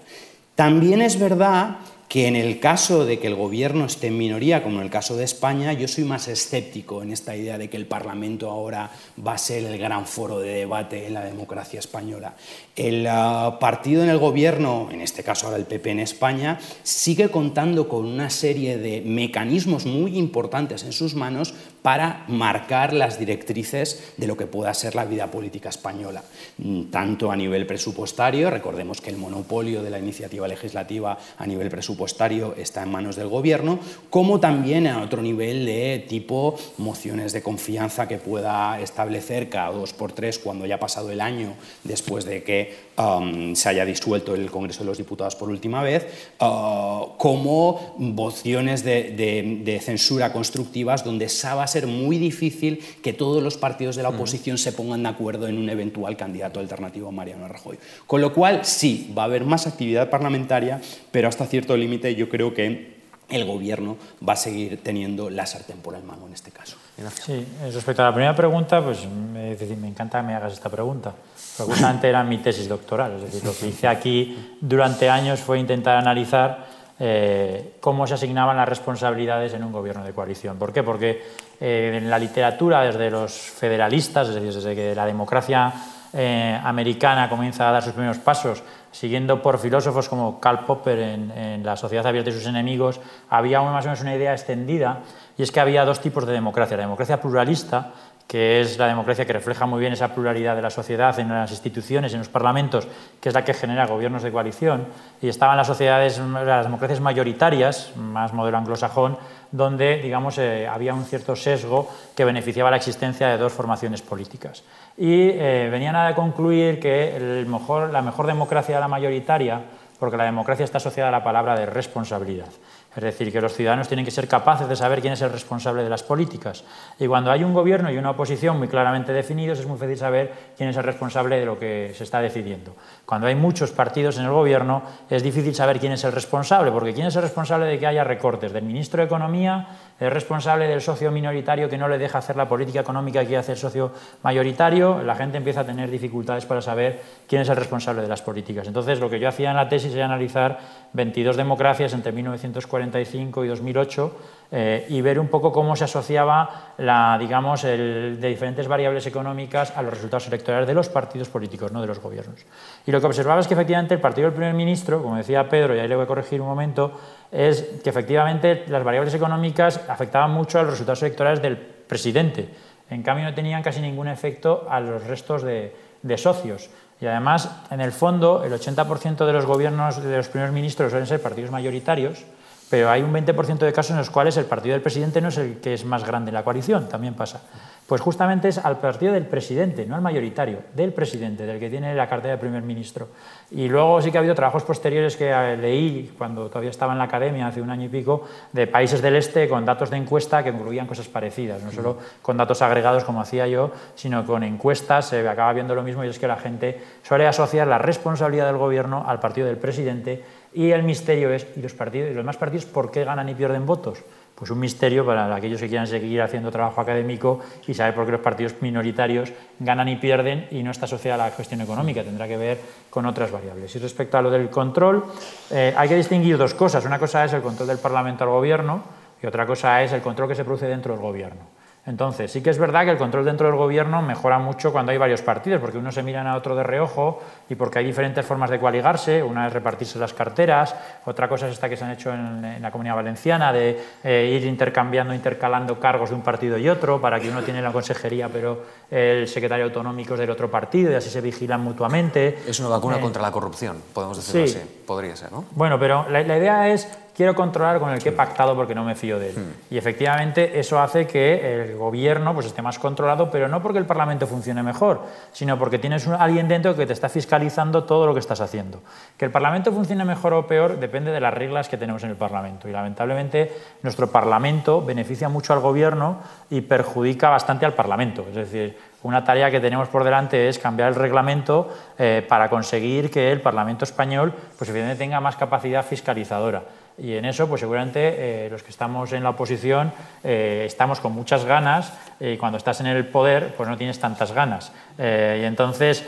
También es verdad que en el caso de que el gobierno esté en minoría, como en el caso de España, yo soy más escéptico en esta idea de que el Parlamento ahora va a ser el gran foro de debate en la democracia española. El ah, partido en el gobierno, en este caso ahora el PP en España, sigue contando con una serie de mecanismos muy importantes en sus manos para marcar las directrices de lo que pueda ser la vida política española, mm, tanto a nivel presupuestario, recordemos que el monopolio de la iniciativa legislativa a nivel presupuestario está en manos del Gobierno, como también a otro nivel de tipo mociones de confianza que pueda establecer cada dos por tres cuando haya pasado el año después de que um, se haya disuelto el Congreso de los Diputados por última vez, uh, como mociones de, censura constructivas donde sabas ser muy difícil que todos los partidos de la oposición se pongan de acuerdo en un eventual candidato alternativo a Mariano Rajoy. Con lo cual, sí, va a haber más actividad parlamentaria, pero hasta cierto límite yo creo que el gobierno va a seguir teniendo la sartén por el mango en este caso.
Sí, respecto a la primera pregunta, pues me, me encanta que me hagas esta pregunta. Porque justamente era mi tesis doctoral. Es decir, lo que hice aquí durante años fue intentar analizar eh, cómo se asignaban las responsabilidades en un gobierno de coalición. ¿Por qué? Porque eh, en la literatura, desde los federalistas, es decir, desde que la democracia eh, americana comienza a dar sus primeros pasos, siguiendo por filósofos como Karl Popper en, La sociedad abierta y sus enemigos, había más o menos una idea extendida, y es que había dos tipos de democracia. La democracia pluralista, que es la democracia que refleja muy bien esa pluralidad de la sociedad en las instituciones, en los parlamentos, que es la que genera gobiernos de coalición, y estaban las sociedades, las democracias mayoritarias, más modelo anglosajón, donde digamos, eh, había un cierto sesgo que beneficiaba la existencia de dos formaciones políticas. Y eh, venían a concluir que el mejor, la mejor democracia era la mayoritaria, porque la democracia está asociada a la palabra de responsabilidad. Es decir, que los ciudadanos tienen que ser capaces de saber quién es el responsable de las políticas. Y cuando hay un gobierno y una oposición muy claramente definidos, es muy fácil saber quién es el responsable de lo que se está decidiendo. Cuando hay muchos partidos en el gobierno, es difícil saber quién es el responsable, porque quién es el responsable de que haya recortes, del ministro de Economía, es responsable del socio minoritario que no le deja hacer la política económica que quiere hacer socio mayoritario, la gente empieza a tener dificultades para saber quién es el responsable de las políticas. Entonces, lo que yo hacía en la tesis era analizar 22 democracias entre 1945 y 2008 eh, y ver un poco cómo se asociaba la, digamos, el, de diferentes variables económicas a los resultados electorales de los partidos políticos, no de los gobiernos. Y lo que observaba es que efectivamente el partido del primer ministro, como decía Pedro, y ahí le voy a corregir un momento, es que efectivamente las variables económicas afectaban mucho a los resultados electorales del presidente. En cambio, no tenían casi ningún efecto a los restos de, de socios. Y además, en el fondo, el 80% de los gobiernos de los primeros ministros suelen ser partidos mayoritarios, pero hay un 20% de casos en los cuales el partido del presidente no es el que es más grande en la coalición, también pasa. Pues justamente es al partido del presidente, no al mayoritario, del presidente, del que tiene la cartera de primer ministro. Y luego sí que ha habido trabajos posteriores que eh, leí cuando todavía estaba en la academia, hace un año y pico, de países del este con datos de encuesta que incluían cosas parecidas, no solo con datos agregados como hacía yo, sino con encuestas, se acaba viendo lo mismo y es que la gente suele asociar la responsabilidad del gobierno al partido del presidente y el misterio es, ¿y los, partidos, y los demás partidos por qué ganan y pierden votos? pues un misterio para aquellos que quieran seguir haciendo trabajo académico y saber por qué los partidos minoritarios ganan y pierden y no está asociada a la cuestión económica, tendrá que ver con otras variables. Y respecto a lo del control, eh, hay que distinguir dos cosas. Una cosa es el control del Parlamento al Gobierno y otra cosa es el control que se produce dentro del Gobierno. Entonces, sí que es verdad que el control dentro del gobierno mejora mucho cuando hay varios partidos, porque uno se mira a otro de reojo y porque hay diferentes formas de coaligarse. Una es repartirse las carteras, otra cosa es esta que se han hecho en, la Comunidad Valenciana, de eh, ir intercambiando, intercalando cargos de un partido y otro, para que uno tiene la consejería, pero el secretario autonómico es del otro partido y así se vigilan mutuamente.
Es una vacuna eh, contra la corrupción, podemos decirlo así. Podría ser, ¿no?
Bueno, pero la idea es quiero controlar con el que he pactado porque no me fío de él. Hmm. Y efectivamente eso hace que el gobierno pues, esté más controlado, pero no porque el Parlamento funcione mejor, sino porque tienes alguien dentro que te está fiscalizando todo lo que estás haciendo. Que el Parlamento funcione mejor o peor depende de las reglas que tenemos en el Parlamento. Y lamentablemente nuestro Parlamento beneficia mucho al gobierno y perjudica bastante al Parlamento. Es decir, una tarea que tenemos por delante es cambiar el reglamento eh, para conseguir que el Parlamento español pues, evidentemente tenga más capacidad fiscalizadora. Y en eso, pues seguramente eh, los que estamos en la oposición eh, estamos con muchas ganas y cuando estás en el poder, pues no tienes tantas ganas. y entonces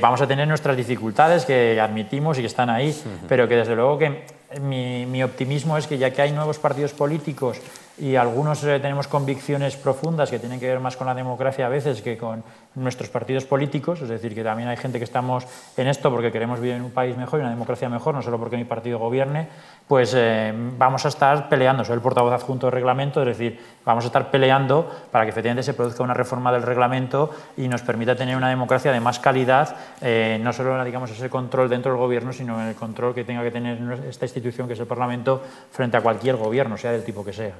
vamos a tener nuestras dificultades que admitimos y que están ahí, pero que desde luego que mi, mi optimismo es que ya que hay nuevos partidos políticos y algunos eh, tenemos convicciones profundas que tienen que ver más con la democracia a veces que con nuestros partidos políticos, es decir, que también hay gente que estamos en esto porque queremos vivir en un país mejor y una democracia mejor, no solo porque mi partido gobierne, pues eh, vamos a estar peleando, soy el portavoz adjunto del reglamento, es decir, vamos a estar peleando para que efectivamente se produzca una reforma del reglamento y nos permita tener una democracia de más calidad, eh, no solo digamos, ese control dentro del gobierno, sino el control que tenga que tener esta institución que es el Parlamento frente a cualquier gobierno, sea del tipo que sea.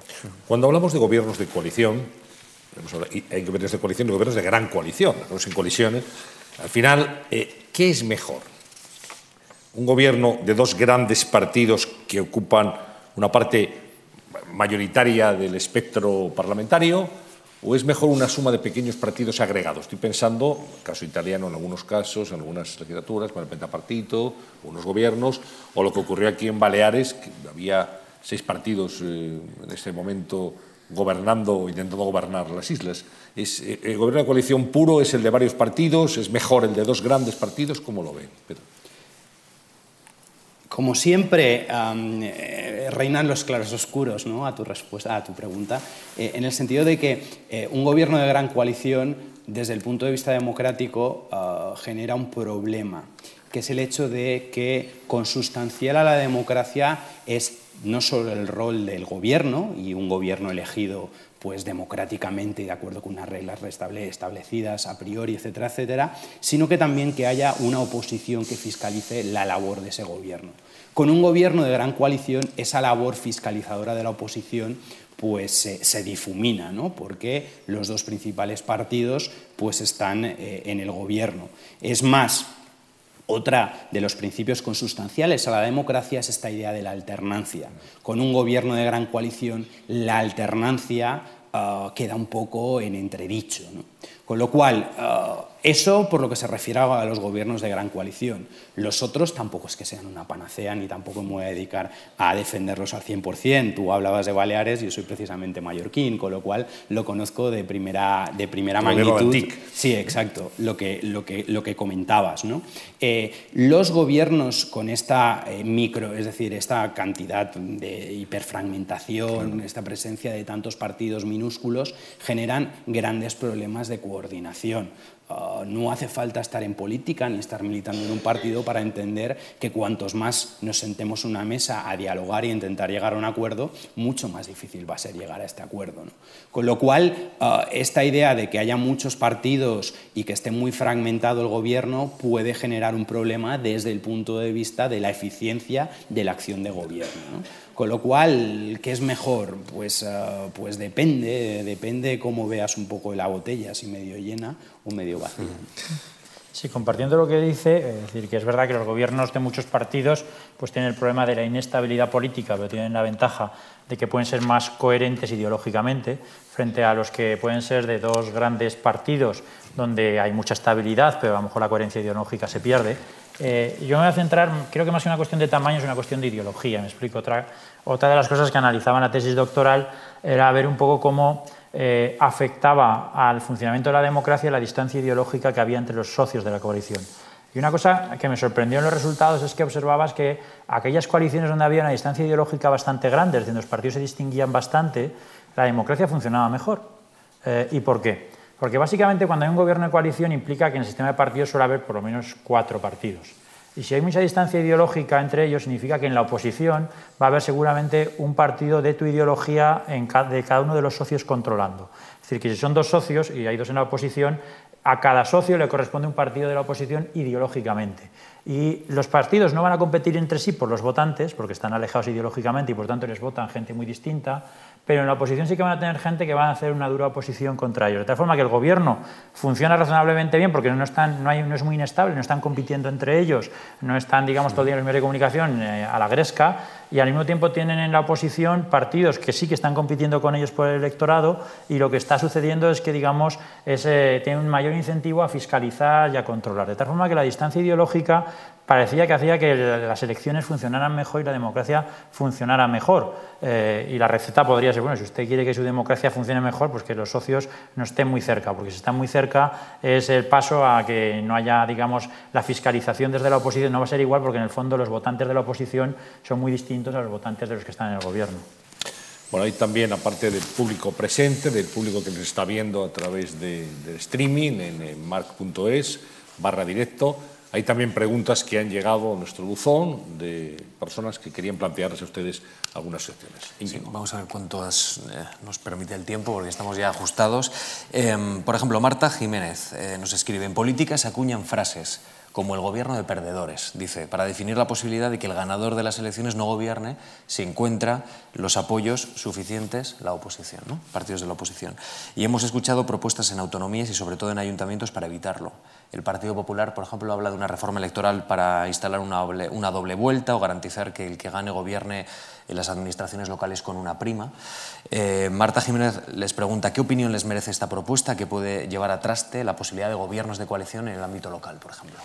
Cuando hablamos de gobiernos de coalición, hay gobiernos de coalición y gobiernos de gran coalición, no sin colisiones, al final, eh, ¿qué es mejor? ¿Un gobierno de dos grandes partidos que ocupan una parte mayoritaria del espectro parlamentario o es mejor una suma de pequeños partidos agregados? Estoy pensando, caso italiano en algunos casos, en algunas legislaturas, con el pentapartito, unos gobiernos, o lo que ocurrió aquí en Baleares, que había seis partidos eh, en ese momento gobernando, intentando gobernar las islas. Es, eh, el gobierno de coalición puro es el de varios partidos, es mejor el de dos grandes partidos, ¿cómo lo ven?
Como siempre, eh, reinan los claros oscuros ¿no? a tu respuesta, a tu pregunta, en el sentido de que un gobierno de gran coalición, desde el punto de vista democrático, ah, genera un problema, que es el hecho de que consustancial a la democracia es no solo el rol del gobierno y un gobierno elegido pues democráticamente y de acuerdo con unas reglas establecidas a priori, etcétera, etcétera, sino que también que haya una oposición que fiscalice la labor de ese gobierno. Con un gobierno de gran coalición, esa labor fiscalizadora de la oposición pues se, difumina, ¿no? porque los dos principales partidos pues están eh, en el gobierno. Es más, otra de los principios consustanciales a la democracia es esta idea de la alternancia. Con un gobierno de gran coalición, la alternancia ah, queda un poco en entredicho. Con lo cual, ah, eso por lo que se refiere a los gobiernos de gran coalición. Los otros tampoco es que sean una panacea, ni tampoco me voy a dedicar a defenderlos al 100%. Tú hablabas de Baleares, yo soy precisamente mallorquín, con lo cual lo conozco de primera, de primera magnitud. Sí, exacto, lo que, lo que, lo que comentabas. ¿no? Eh, los gobiernos con esta eh, micro, es decir, esta cantidad de hiperfragmentación, esta presencia de tantos partidos minúsculos, generan grandes problemas de coordinación Ah, no hace falta estar en política ni estar militando en un partido para entender que cuantos más nos sentemos en una mesa a dialogar y intentar llegar a un acuerdo, mucho más difícil va a ser llegar a este acuerdo. Con lo cual, ah, esta idea de que haya muchos partidos y que esté muy fragmentado el gobierno puede generar un problema desde el punto de vista de la eficiencia de la acción de gobierno. Con lo cual, ¿qué es mejor? Pues, ah, pues depende, depende cómo veas un poco la botella, si medio llena o medio vacía.
Sí, compartiendo lo que dice, es decir, que es verdad que los gobiernos de muchos partidos pues tienen el problema de la inestabilidad política, pero tienen la ventaja de que pueden ser más coherentes ideológicamente frente a los que pueden ser de dos grandes partidos donde hay mucha estabilidad, pero a lo mejor la coherencia ideológica se pierde. Eh, yo me voy a centrar, creo que más que una cuestión de tamaño es una cuestión de ideología. Me explico. Otra, otra de las cosas que analizaba en la tesis doctoral era ver un poco cómo eh, afectaba al funcionamiento de la democracia la distancia ideológica que había entre los socios de la coalición. Y una cosa que me sorprendió en los resultados es que observabas que aquellas coaliciones donde había una distancia ideológica bastante grande, donde los partidos se distinguían bastante, la democracia funcionaba mejor. Eh, ¿Y por qué? Porque básicamente cuando hay un gobierno de coalición implica que en el sistema de partidos suele haber por lo menos cuatro partidos. Y si hay mucha distancia ideológica entre ellos, significa que en la oposición va a haber seguramente un partido de tu ideología de cada uno de los socios controlando. Es decir, que si son dos socios y hay dos en la oposición, a cada socio le corresponde un partido de la oposición ideológicamente. Y los partidos no van a competir entre sí por los votantes, porque están alejados ideológicamente y por tanto les votan gente muy distinta, pero en la oposición sí que van a tener gente que va a hacer una dura oposición contra ellos. De tal forma que el gobierno funciona razonablemente bien porque no, hay, es muy inestable, no están compitiendo entre ellos, no están, digamos, todo el día en los medios de comunicación eh, a la gresca y al mismo tiempo tienen en la oposición partidos que sí que están compitiendo con ellos por el electorado y lo que está sucediendo es que, digamos, es, tienen un mayor incentivo a fiscalizar y a controlar. De tal forma que la distancia ideológica parecía que hacía que las elecciones funcionaran mejor y la democracia funcionara mejor. Eh, y la receta podría ser, bueno, si usted quiere que su democracia funcione mejor, pues que los socios no estén muy cerca, porque si están muy cerca es el paso a que no haya, digamos, la fiscalización desde la oposición, no va a ser igual porque en el fondo los votantes de la oposición son muy distintos a los votantes de los que están en el gobierno.
Bueno, hay también, aparte del público presente, del público que nos está viendo a través de, del streaming en, en barra directo, hay también preguntas que han llegado a nuestro buzón de personas que querían plantearles a ustedes algunas cuestiones.
vamos a ver cuántas eh, nos permite el tiempo, porque estamos ya ajustados. Em, por ejemplo, Marta Jiménez eh, nos escribe, en política se acuñan frases como el gobierno de perdedores, dice, para definir la posibilidad de que el ganador de las elecciones no gobierne si encuentra los apoyos suficientes la oposición, ¿no? partidos de la oposición. Y hemos escuchado propuestas en autonomías y sobre todo en ayuntamientos para evitarlo. El Partido Popular, por ejemplo, habla de una reforma electoral para instalar una doble, una doble vuelta o garantizar que el que gane gobierne en las administraciones locales con una prima. Eh, Marta Jiménez les pregunta qué opinión les merece esta propuesta que puede llevar a traste la posibilidad de gobiernos de coalición en el ámbito local, por ejemplo.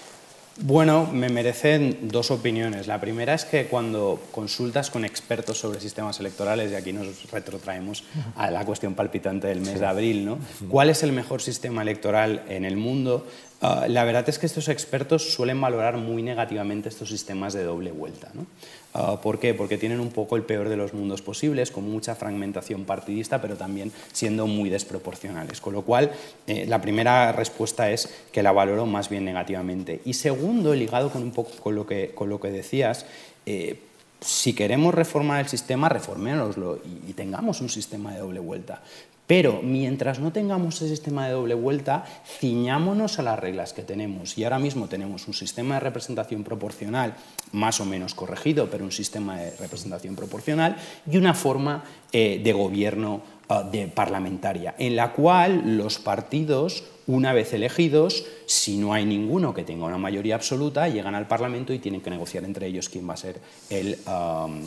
Bueno, me merecen dos opiniones. La primera es que cuando consultas con expertos sobre sistemas electorales, y aquí nos retrotraemos a la cuestión palpitante del mes de abril, ¿no? ¿cuál es el mejor sistema electoral en el mundo? Ah, la verdad es que estos expertos suelen valorar muy negativamente estos sistemas de doble vuelta. ¿no? Ah, ¿Por qué? Porque tienen un poco el peor de los mundos posibles, con mucha fragmentación partidista, pero también siendo muy desproporcionales. Con lo cual, eh, la primera respuesta es que la valoro más bien negativamente. Y segundo, ligado con un poco con lo que, con lo que decías, eh, si queremos reformar el sistema, reformémoslo y, tengamos un sistema de doble vuelta. Pero mientras no tengamos ese sistema de doble vuelta, ciñámonos a las reglas que tenemos. Y ahora mismo tenemos un sistema de representación proporcional más o menos corregido, pero un sistema de representación proporcional y una forma eh, de gobierno ah, de parlamentaria, en la cual los partidos una vez elegidos, si no hay ninguno que tenga una mayoría absoluta, llegan al Parlamento y tienen que negociar entre ellos quién va a ser el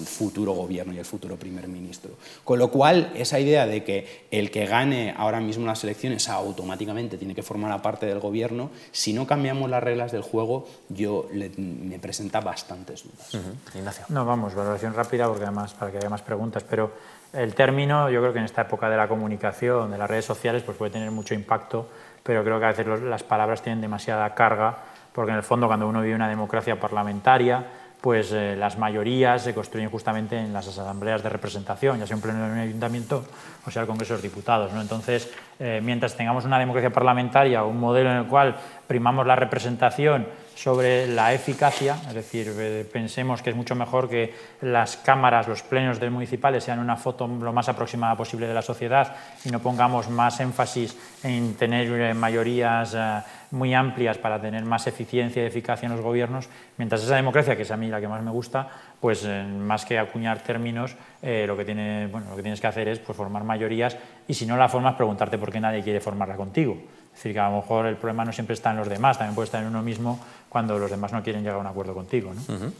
futuro gobierno y el futuro primer ministro. Con lo cual, esa idea de que el que gane ahora mismo las elecciones automáticamente tiene que formar parte del gobierno, si no cambiamos las reglas del juego, yo me presenta bastantes dudas.
Ignacio. No, vamos, valoración rápida porque además para que haya más preguntas, pero el término, yo creo que en esta época de la comunicación, de las redes sociales, pues puede tener mucho impacto pero creo que a veces las palabras tienen demasiada carga, porque en el fondo cuando uno vive una democracia parlamentaria, pues eh, las mayorías se construyen justamente en las asambleas de representación, ya sea un pleno de un ayuntamiento o sea el Congreso de los Diputados. ¿no? Entonces, eh, mientras tengamos una democracia parlamentaria, un modelo en el cual primamos la representación sobre la eficacia, es decir, eh, pensemos que es mucho mejor que las cámaras, los plenos de municipales sean una foto lo más aproximada posible de la sociedad y no pongamos más énfasis en tener mayorías muy amplias para tener más eficiencia y eficacia en los gobiernos, mientras esa democracia, que es a mí la que más me gusta, pues eh, más que acuñar términos, eh, lo, que lo que tienes que hacer es pues, formar mayorías y si no la formas, preguntarte por qué nadie quiere formarla contigo. Es decir, que a lo mejor el problema no siempre está en los demás, también puede estar en uno mismo cuando los demás no quieren llegar a un acuerdo contigo. ¿no?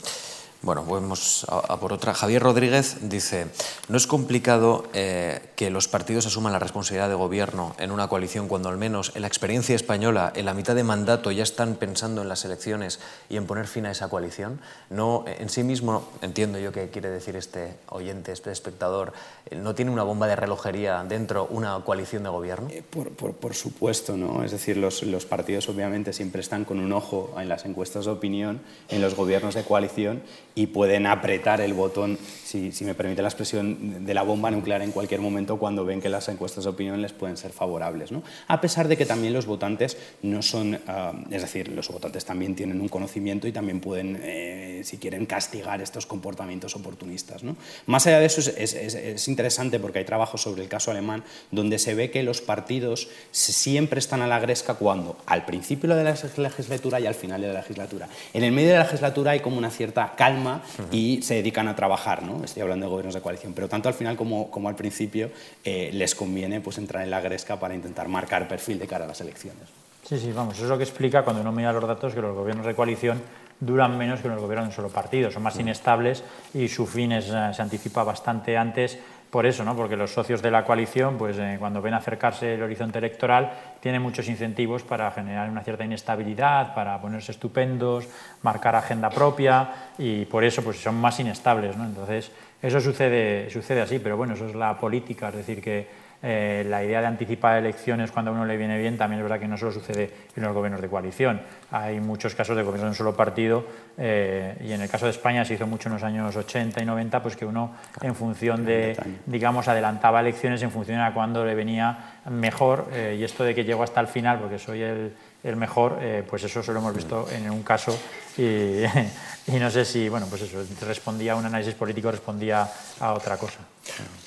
Bueno, vamos a, por otra. Javier Rodríguez dice, ¿no es complicado eh, que los partidos asuman la responsabilidad de gobierno en una coalición cuando al menos en la experiencia española, en la mitad de mandato, ya están pensando en las elecciones y en poner fin a esa coalición? No, en sí mismo, entiendo yo que quiere decir este oyente, este espectador, eh, ¿no tiene una bomba de relojería dentro una coalición de gobierno?
Eh, por, supuesto, ¿no? Es decir, los, los partidos obviamente siempre están con un ojo en las encuestas de opinión, en los gobiernos de coalición y pueden apretar el botón, si, me permite la expresión, de la bomba nuclear en cualquier momento cuando ven que las encuestas de opinión les pueden ser favorables. ¿no? A pesar de que también los votantes no son, ah, es decir, los votantes también tienen un conocimiento y también pueden, eh, si quieren, castigar estos comportamientos oportunistas. ¿no? Más allá de eso, es, es, interesante porque hay trabajos sobre el caso alemán donde se ve que los partidos siempre están a la gresca cuando al principio de la legislatura y al final de la legislatura. En el medio de la legislatura hay como una cierta calma y se dedican a trabajar. ¿no? Estoy hablando de gobiernos de coalición, pero tanto al final como, como al principio eh, les conviene pues, entrar en la gresca para intentar marcar perfil de cara a las elecciones.
Sí, sí, vamos, eso es lo que explica cuando uno mira los datos que los gobiernos de coalición duran menos que los gobiernos de un solo partido, son más inestables y su fin es, eh, se anticipa bastante antes por eso, ¿no? porque los socios de la coalición, pues, eh, cuando ven acercarse el horizonte electoral, tienen muchos incentivos para generar una cierta inestabilidad, para ponerse estupendos, marcar agenda propia y por eso pues, son más inestables. ¿no? Entonces, eso sucede, sucede así, pero bueno, eso es la política, es decir, que eh, la idea de anticipar elecciones cuando a uno le viene bien también es verdad que no solo sucede en los gobiernos de coalición. Hay muchos casos de gobiernos de un solo partido eh, y en el caso de España se hizo mucho en los años 80 y 90, pues que uno en función de, digamos, adelantaba elecciones en función a cuándo le venía mejor eh, y esto de que llego hasta el final porque soy el, el mejor, pues eso solo hemos visto en un caso y, no sé si, bueno, pues eso, respondía a un análisis político, respondía a otra cosa.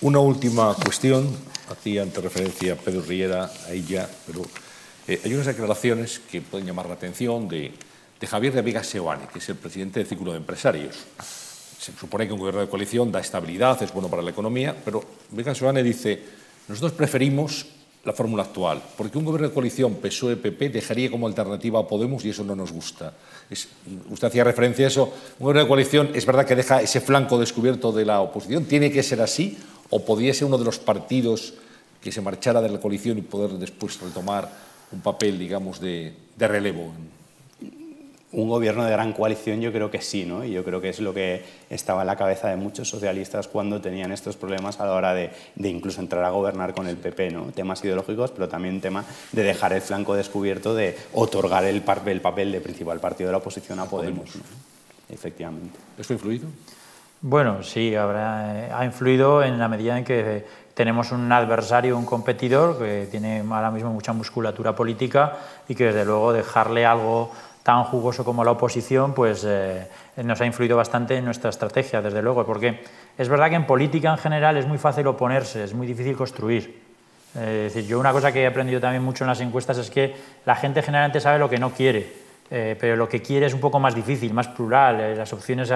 Una última cuestión, hacía ante referencia a Pedro Riera, a ella, pero eh, hay unas declaraciones que pueden llamar la atención de, de Javier de Vega Seoane, que es el presidente del Círculo de Empresarios. Se supone que un gobierno de coalición da estabilidad, es bueno para la economía, pero Vega Seoane dice, nosotros preferimos la fórmula actual, porque un gobierno de coalición PSOE-PP dejaría como alternativa a Podemos y eso no nos gusta. usted hacía referencia a eso, un gobierno de coalición es verdad que deja ese flanco descubierto de la oposición, ¿tiene que ser así o podría ser uno de los partidos que se marchara de la coalición y poder después retomar un papel, digamos, de, de relevo?
Un gobierno de gran coalición yo creo que sí, ¿no? Y yo creo que es lo que estaba en la cabeza de muchos socialistas cuando tenían estos problemas a la hora de, incluso entrar a gobernar con el PP, ¿no? Temas ideológicos, pero también tema de dejar el flanco descubierto de otorgar el, el papel de principal partido de la oposición a Podemos, efectivamente.
¿Esto ha influido?
Bueno, sí, habrá, ha influido en la medida en que tenemos un adversario, un competidor que tiene ahora mismo mucha musculatura política y que desde luego dejarle algo tan jugoso como la oposición, pues eh, nos ha influido bastante en nuestra estrategia, desde luego, porque es verdad que en política en general es muy fácil oponerse, es muy difícil construir. Eh, es decir, yo una cosa que he aprendido también mucho en las encuestas es que la gente generalmente sabe lo que no quiere, eh, pero lo que quiere es un poco más difícil, más plural, las opciones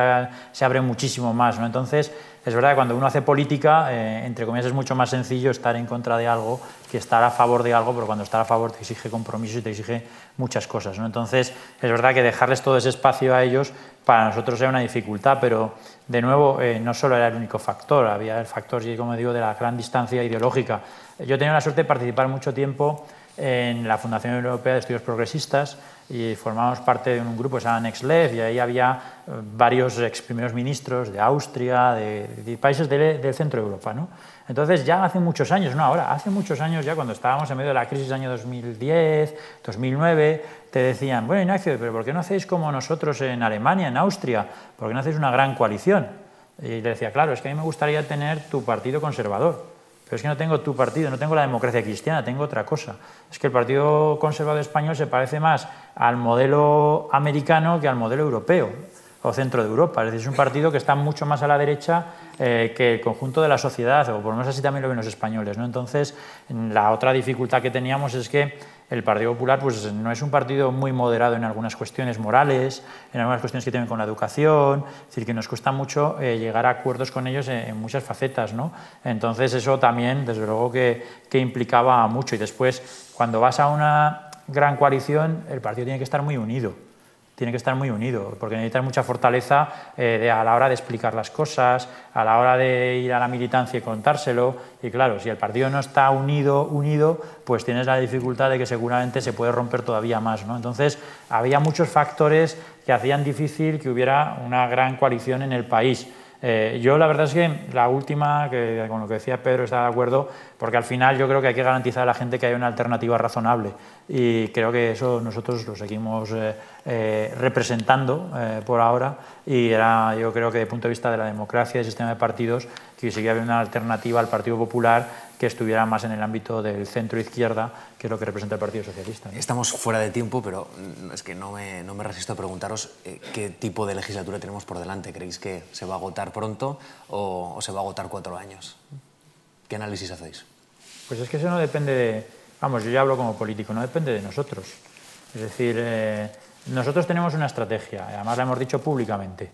se abren muchísimo más. ¿no? Entonces, es verdad que cuando uno hace política, entre comillas, es mucho más sencillo estar en contra de algo que estar a favor de algo, pero cuando estar a favor te exige compromiso y te exige muchas cosas. ¿no? Entonces, es verdad que dejarles todo ese espacio a ellos para nosotros era una dificultad, pero de nuevo eh, no solo era el único factor, había el factor, como digo, de la gran distancia ideológica. Yo tenía la suerte de participar mucho tiempo en la Fundación Europea de Estudios Progresistas y formamos parte de un grupo que se llama NextLev y ahí había eh, varios ex primeros ministros de Austria, de, países del centro de Europa. ¿no? Entonces ya hace muchos años, no ahora, hace muchos años ya cuando estábamos en medio de la crisis del año 2010, 2009, te decían, bueno Ignacio, pero ¿por qué no hacéis como nosotros en Alemania, en Austria? ¿Por qué no hacéis una gran coalición? Y le decía, claro, es que a mí me gustaría tener tu partido conservador, pero es que no tengo tu partido, no tengo la democracia cristiana, tengo otra cosa. Es que el Partido Conservador Español se parece más al modelo americano que al modelo europeo o centro de Europa. Es decir, es un partido que está mucho más a la derecha eh, que el conjunto de la sociedad, o por lo menos así también lo ven los españoles. ¿no? Entonces, la otra dificultad que teníamos es que el Partido Popular pues, no es un partido muy moderado en algunas cuestiones morales, en algunas cuestiones que tienen con la educación, es decir, que nos cuesta mucho eh, llegar a acuerdos con ellos en, muchas facetas. ¿no? Entonces, eso también, desde luego, que, que implicaba mucho. Y después, cuando vas a una gran coalición, el partido tiene que estar muy unido tiene que estar muy unido, porque necesita mucha fortaleza eh, a la hora de explicar las cosas, a la hora de ir a la militancia y contárselo. Y claro, si el partido no está unido, unido, pues tienes la dificultad de que seguramente se puede romper todavía más. ¿no? Entonces, había muchos factores que hacían difícil que hubiera una gran coalición en el país. Eh, yo la verdad es que la última, que con lo que decía Pedro está de acuerdo, porque al final yo creo que hay que garantizar a la gente que hay una alternativa razonable. Y creo que eso nosotros lo seguimos eh, eh, representando por ahora. Y era, yo creo que desde el punto de vista de la democracia y sistema de partidos que seguía habiendo una alternativa al Partido Popular que estuviera más en el ámbito del centro-izquierda, que es lo que representa el Partido Socialista.
Estamos fuera de tiempo, pero mm, es que no me, no me resisto a preguntaros eh, qué tipo de legislatura tenemos por delante. ¿Creéis que se va a agotar pronto o, se va a agotar cuatro años? ¿Qué análisis hacéis?
Pues es que eso no depende de... Vamos, yo ya hablo como político, no depende de nosotros. Es decir, eh, nosotros tenemos una estrategia, además la hemos dicho públicamente,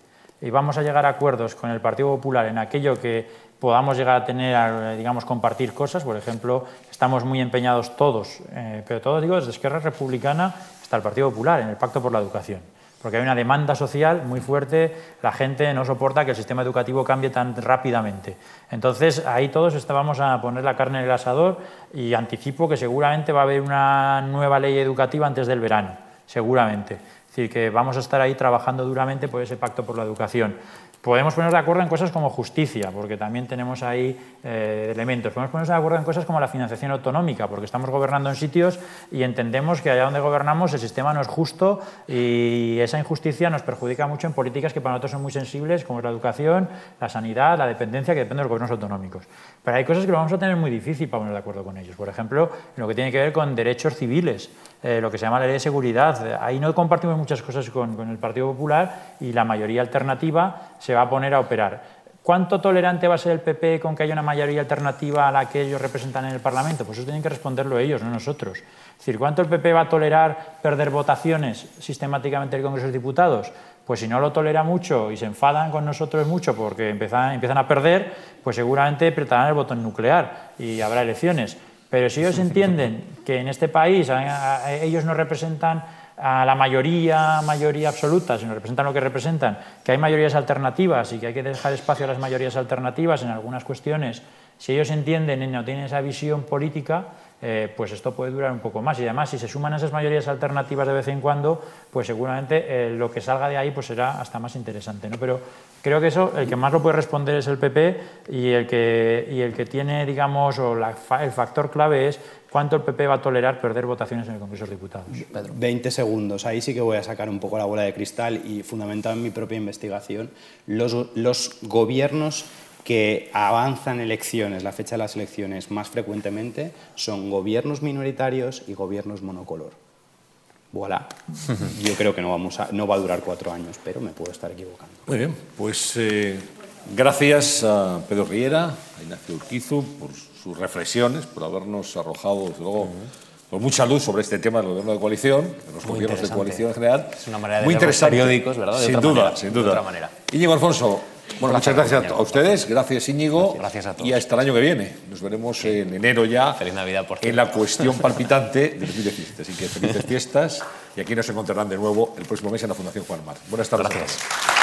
y vamos a llegar a acuerdos con el Partido Popular en aquello que podamos llegar a tener, digamos, compartir cosas. Por ejemplo, estamos muy empeñados todos, eh, pero todos digo, desde Esquerra Republicana hasta el Partido Popular, en el Pacto por la Educación. Porque hay una demanda social muy fuerte, la gente no soporta que el sistema educativo cambie tan rápidamente. Entonces, ahí todos estábamos a poner la carne en el asador y anticipo que seguramente va a haber una nueva ley educativa antes del verano, seguramente. Decir, que vamos a estar ahí trabajando duramente por ese pacto por la educación. Podemos ponernos de acuerdo en cosas como justicia, porque también tenemos ahí eh, elementos. Podemos ponernos de acuerdo en cosas como la financiación autonómica, porque estamos gobernando en sitios y entendemos que allá donde gobernamos el sistema no es justo y esa injusticia nos perjudica mucho en políticas que para nosotros son muy sensibles, como es la educación, la sanidad, la dependencia, que depende de los gobiernos autonómicos. Pero hay cosas que lo vamos a tener muy difícil para poner de acuerdo con ellos. Por ejemplo, lo que tiene que ver con derechos civiles, eh, lo que se llama la ley de seguridad. Ahí no compartimos muchas cosas con, con el Partido Popular y la mayoría alternativa se va a poner a operar. ¿Cuánto tolerante va a ser el PP con que haya una mayoría alternativa a la que ellos representan en el Parlamento? Pues eso tienen que responderlo ellos, no nosotros. Es decir, ¿cuánto el PP va a tolerar perder votaciones sistemáticamente en el Congreso de Diputados? Pues si no lo tolera mucho y se enfadan con nosotros mucho porque empiezan, empiezan a perder, pues seguramente apretarán el botón nuclear y habrá elecciones. Pero si ellos entienden que en este país ellos no representan a la mayoría, mayoría absoluta, sino representan lo que representan, que hay mayorías alternativas y que hay que dejar espacio a las mayorías alternativas en algunas cuestiones, si ellos entienden y no tienen esa visión política, eh, pues esto puede durar un poco más. Y además, si se suman esas mayorías alternativas de vez en cuando, pues seguramente eh, lo que salga de ahí pues será hasta más interesante. ¿no? Pero creo que eso, el que más lo puede responder es el PP y el que, y el que tiene, digamos, o el factor clave es cuánto el PP va a tolerar perder votaciones en el Congreso de Diputados.
20 segundos. Ahí sí que voy a sacar un poco la bola de cristal y fundamental en mi propia investigación. Los, los gobiernos que avanzan elecciones, la fecha de las elecciones más frecuentemente, son gobiernos minoritarios y gobiernos monocolor. Voilà. Yo creo que no, vamos a, no va a durar cuatro años, pero me puedo estar equivocando.
Muy bien, pues eh, gracias a Pedro Riera, a Ignacio Urquizu por sus reflexiones, por habernos arrojado, desde luego, por mucha luz sobre este tema del gobierno de coalición, de los gobiernos de coalición en general.
Es una manera de
Muy interesante.
periódicos, ¿verdad?
sin duda, sin duda. De otra manera. Íñigo Alfonso, bueno, muchas gracias a ustedes, gracias Íñigo.
Gracias a todos.
Y hasta el año que viene. Nos veremos en enero ya.
Feliz Navidad, por
En la cuestión palpitante de 2017. Así que felices fiestas y aquí nos encontrarán de nuevo el próximo mes en la Fundación Juan Mar. Buenas tardes.
Gracias.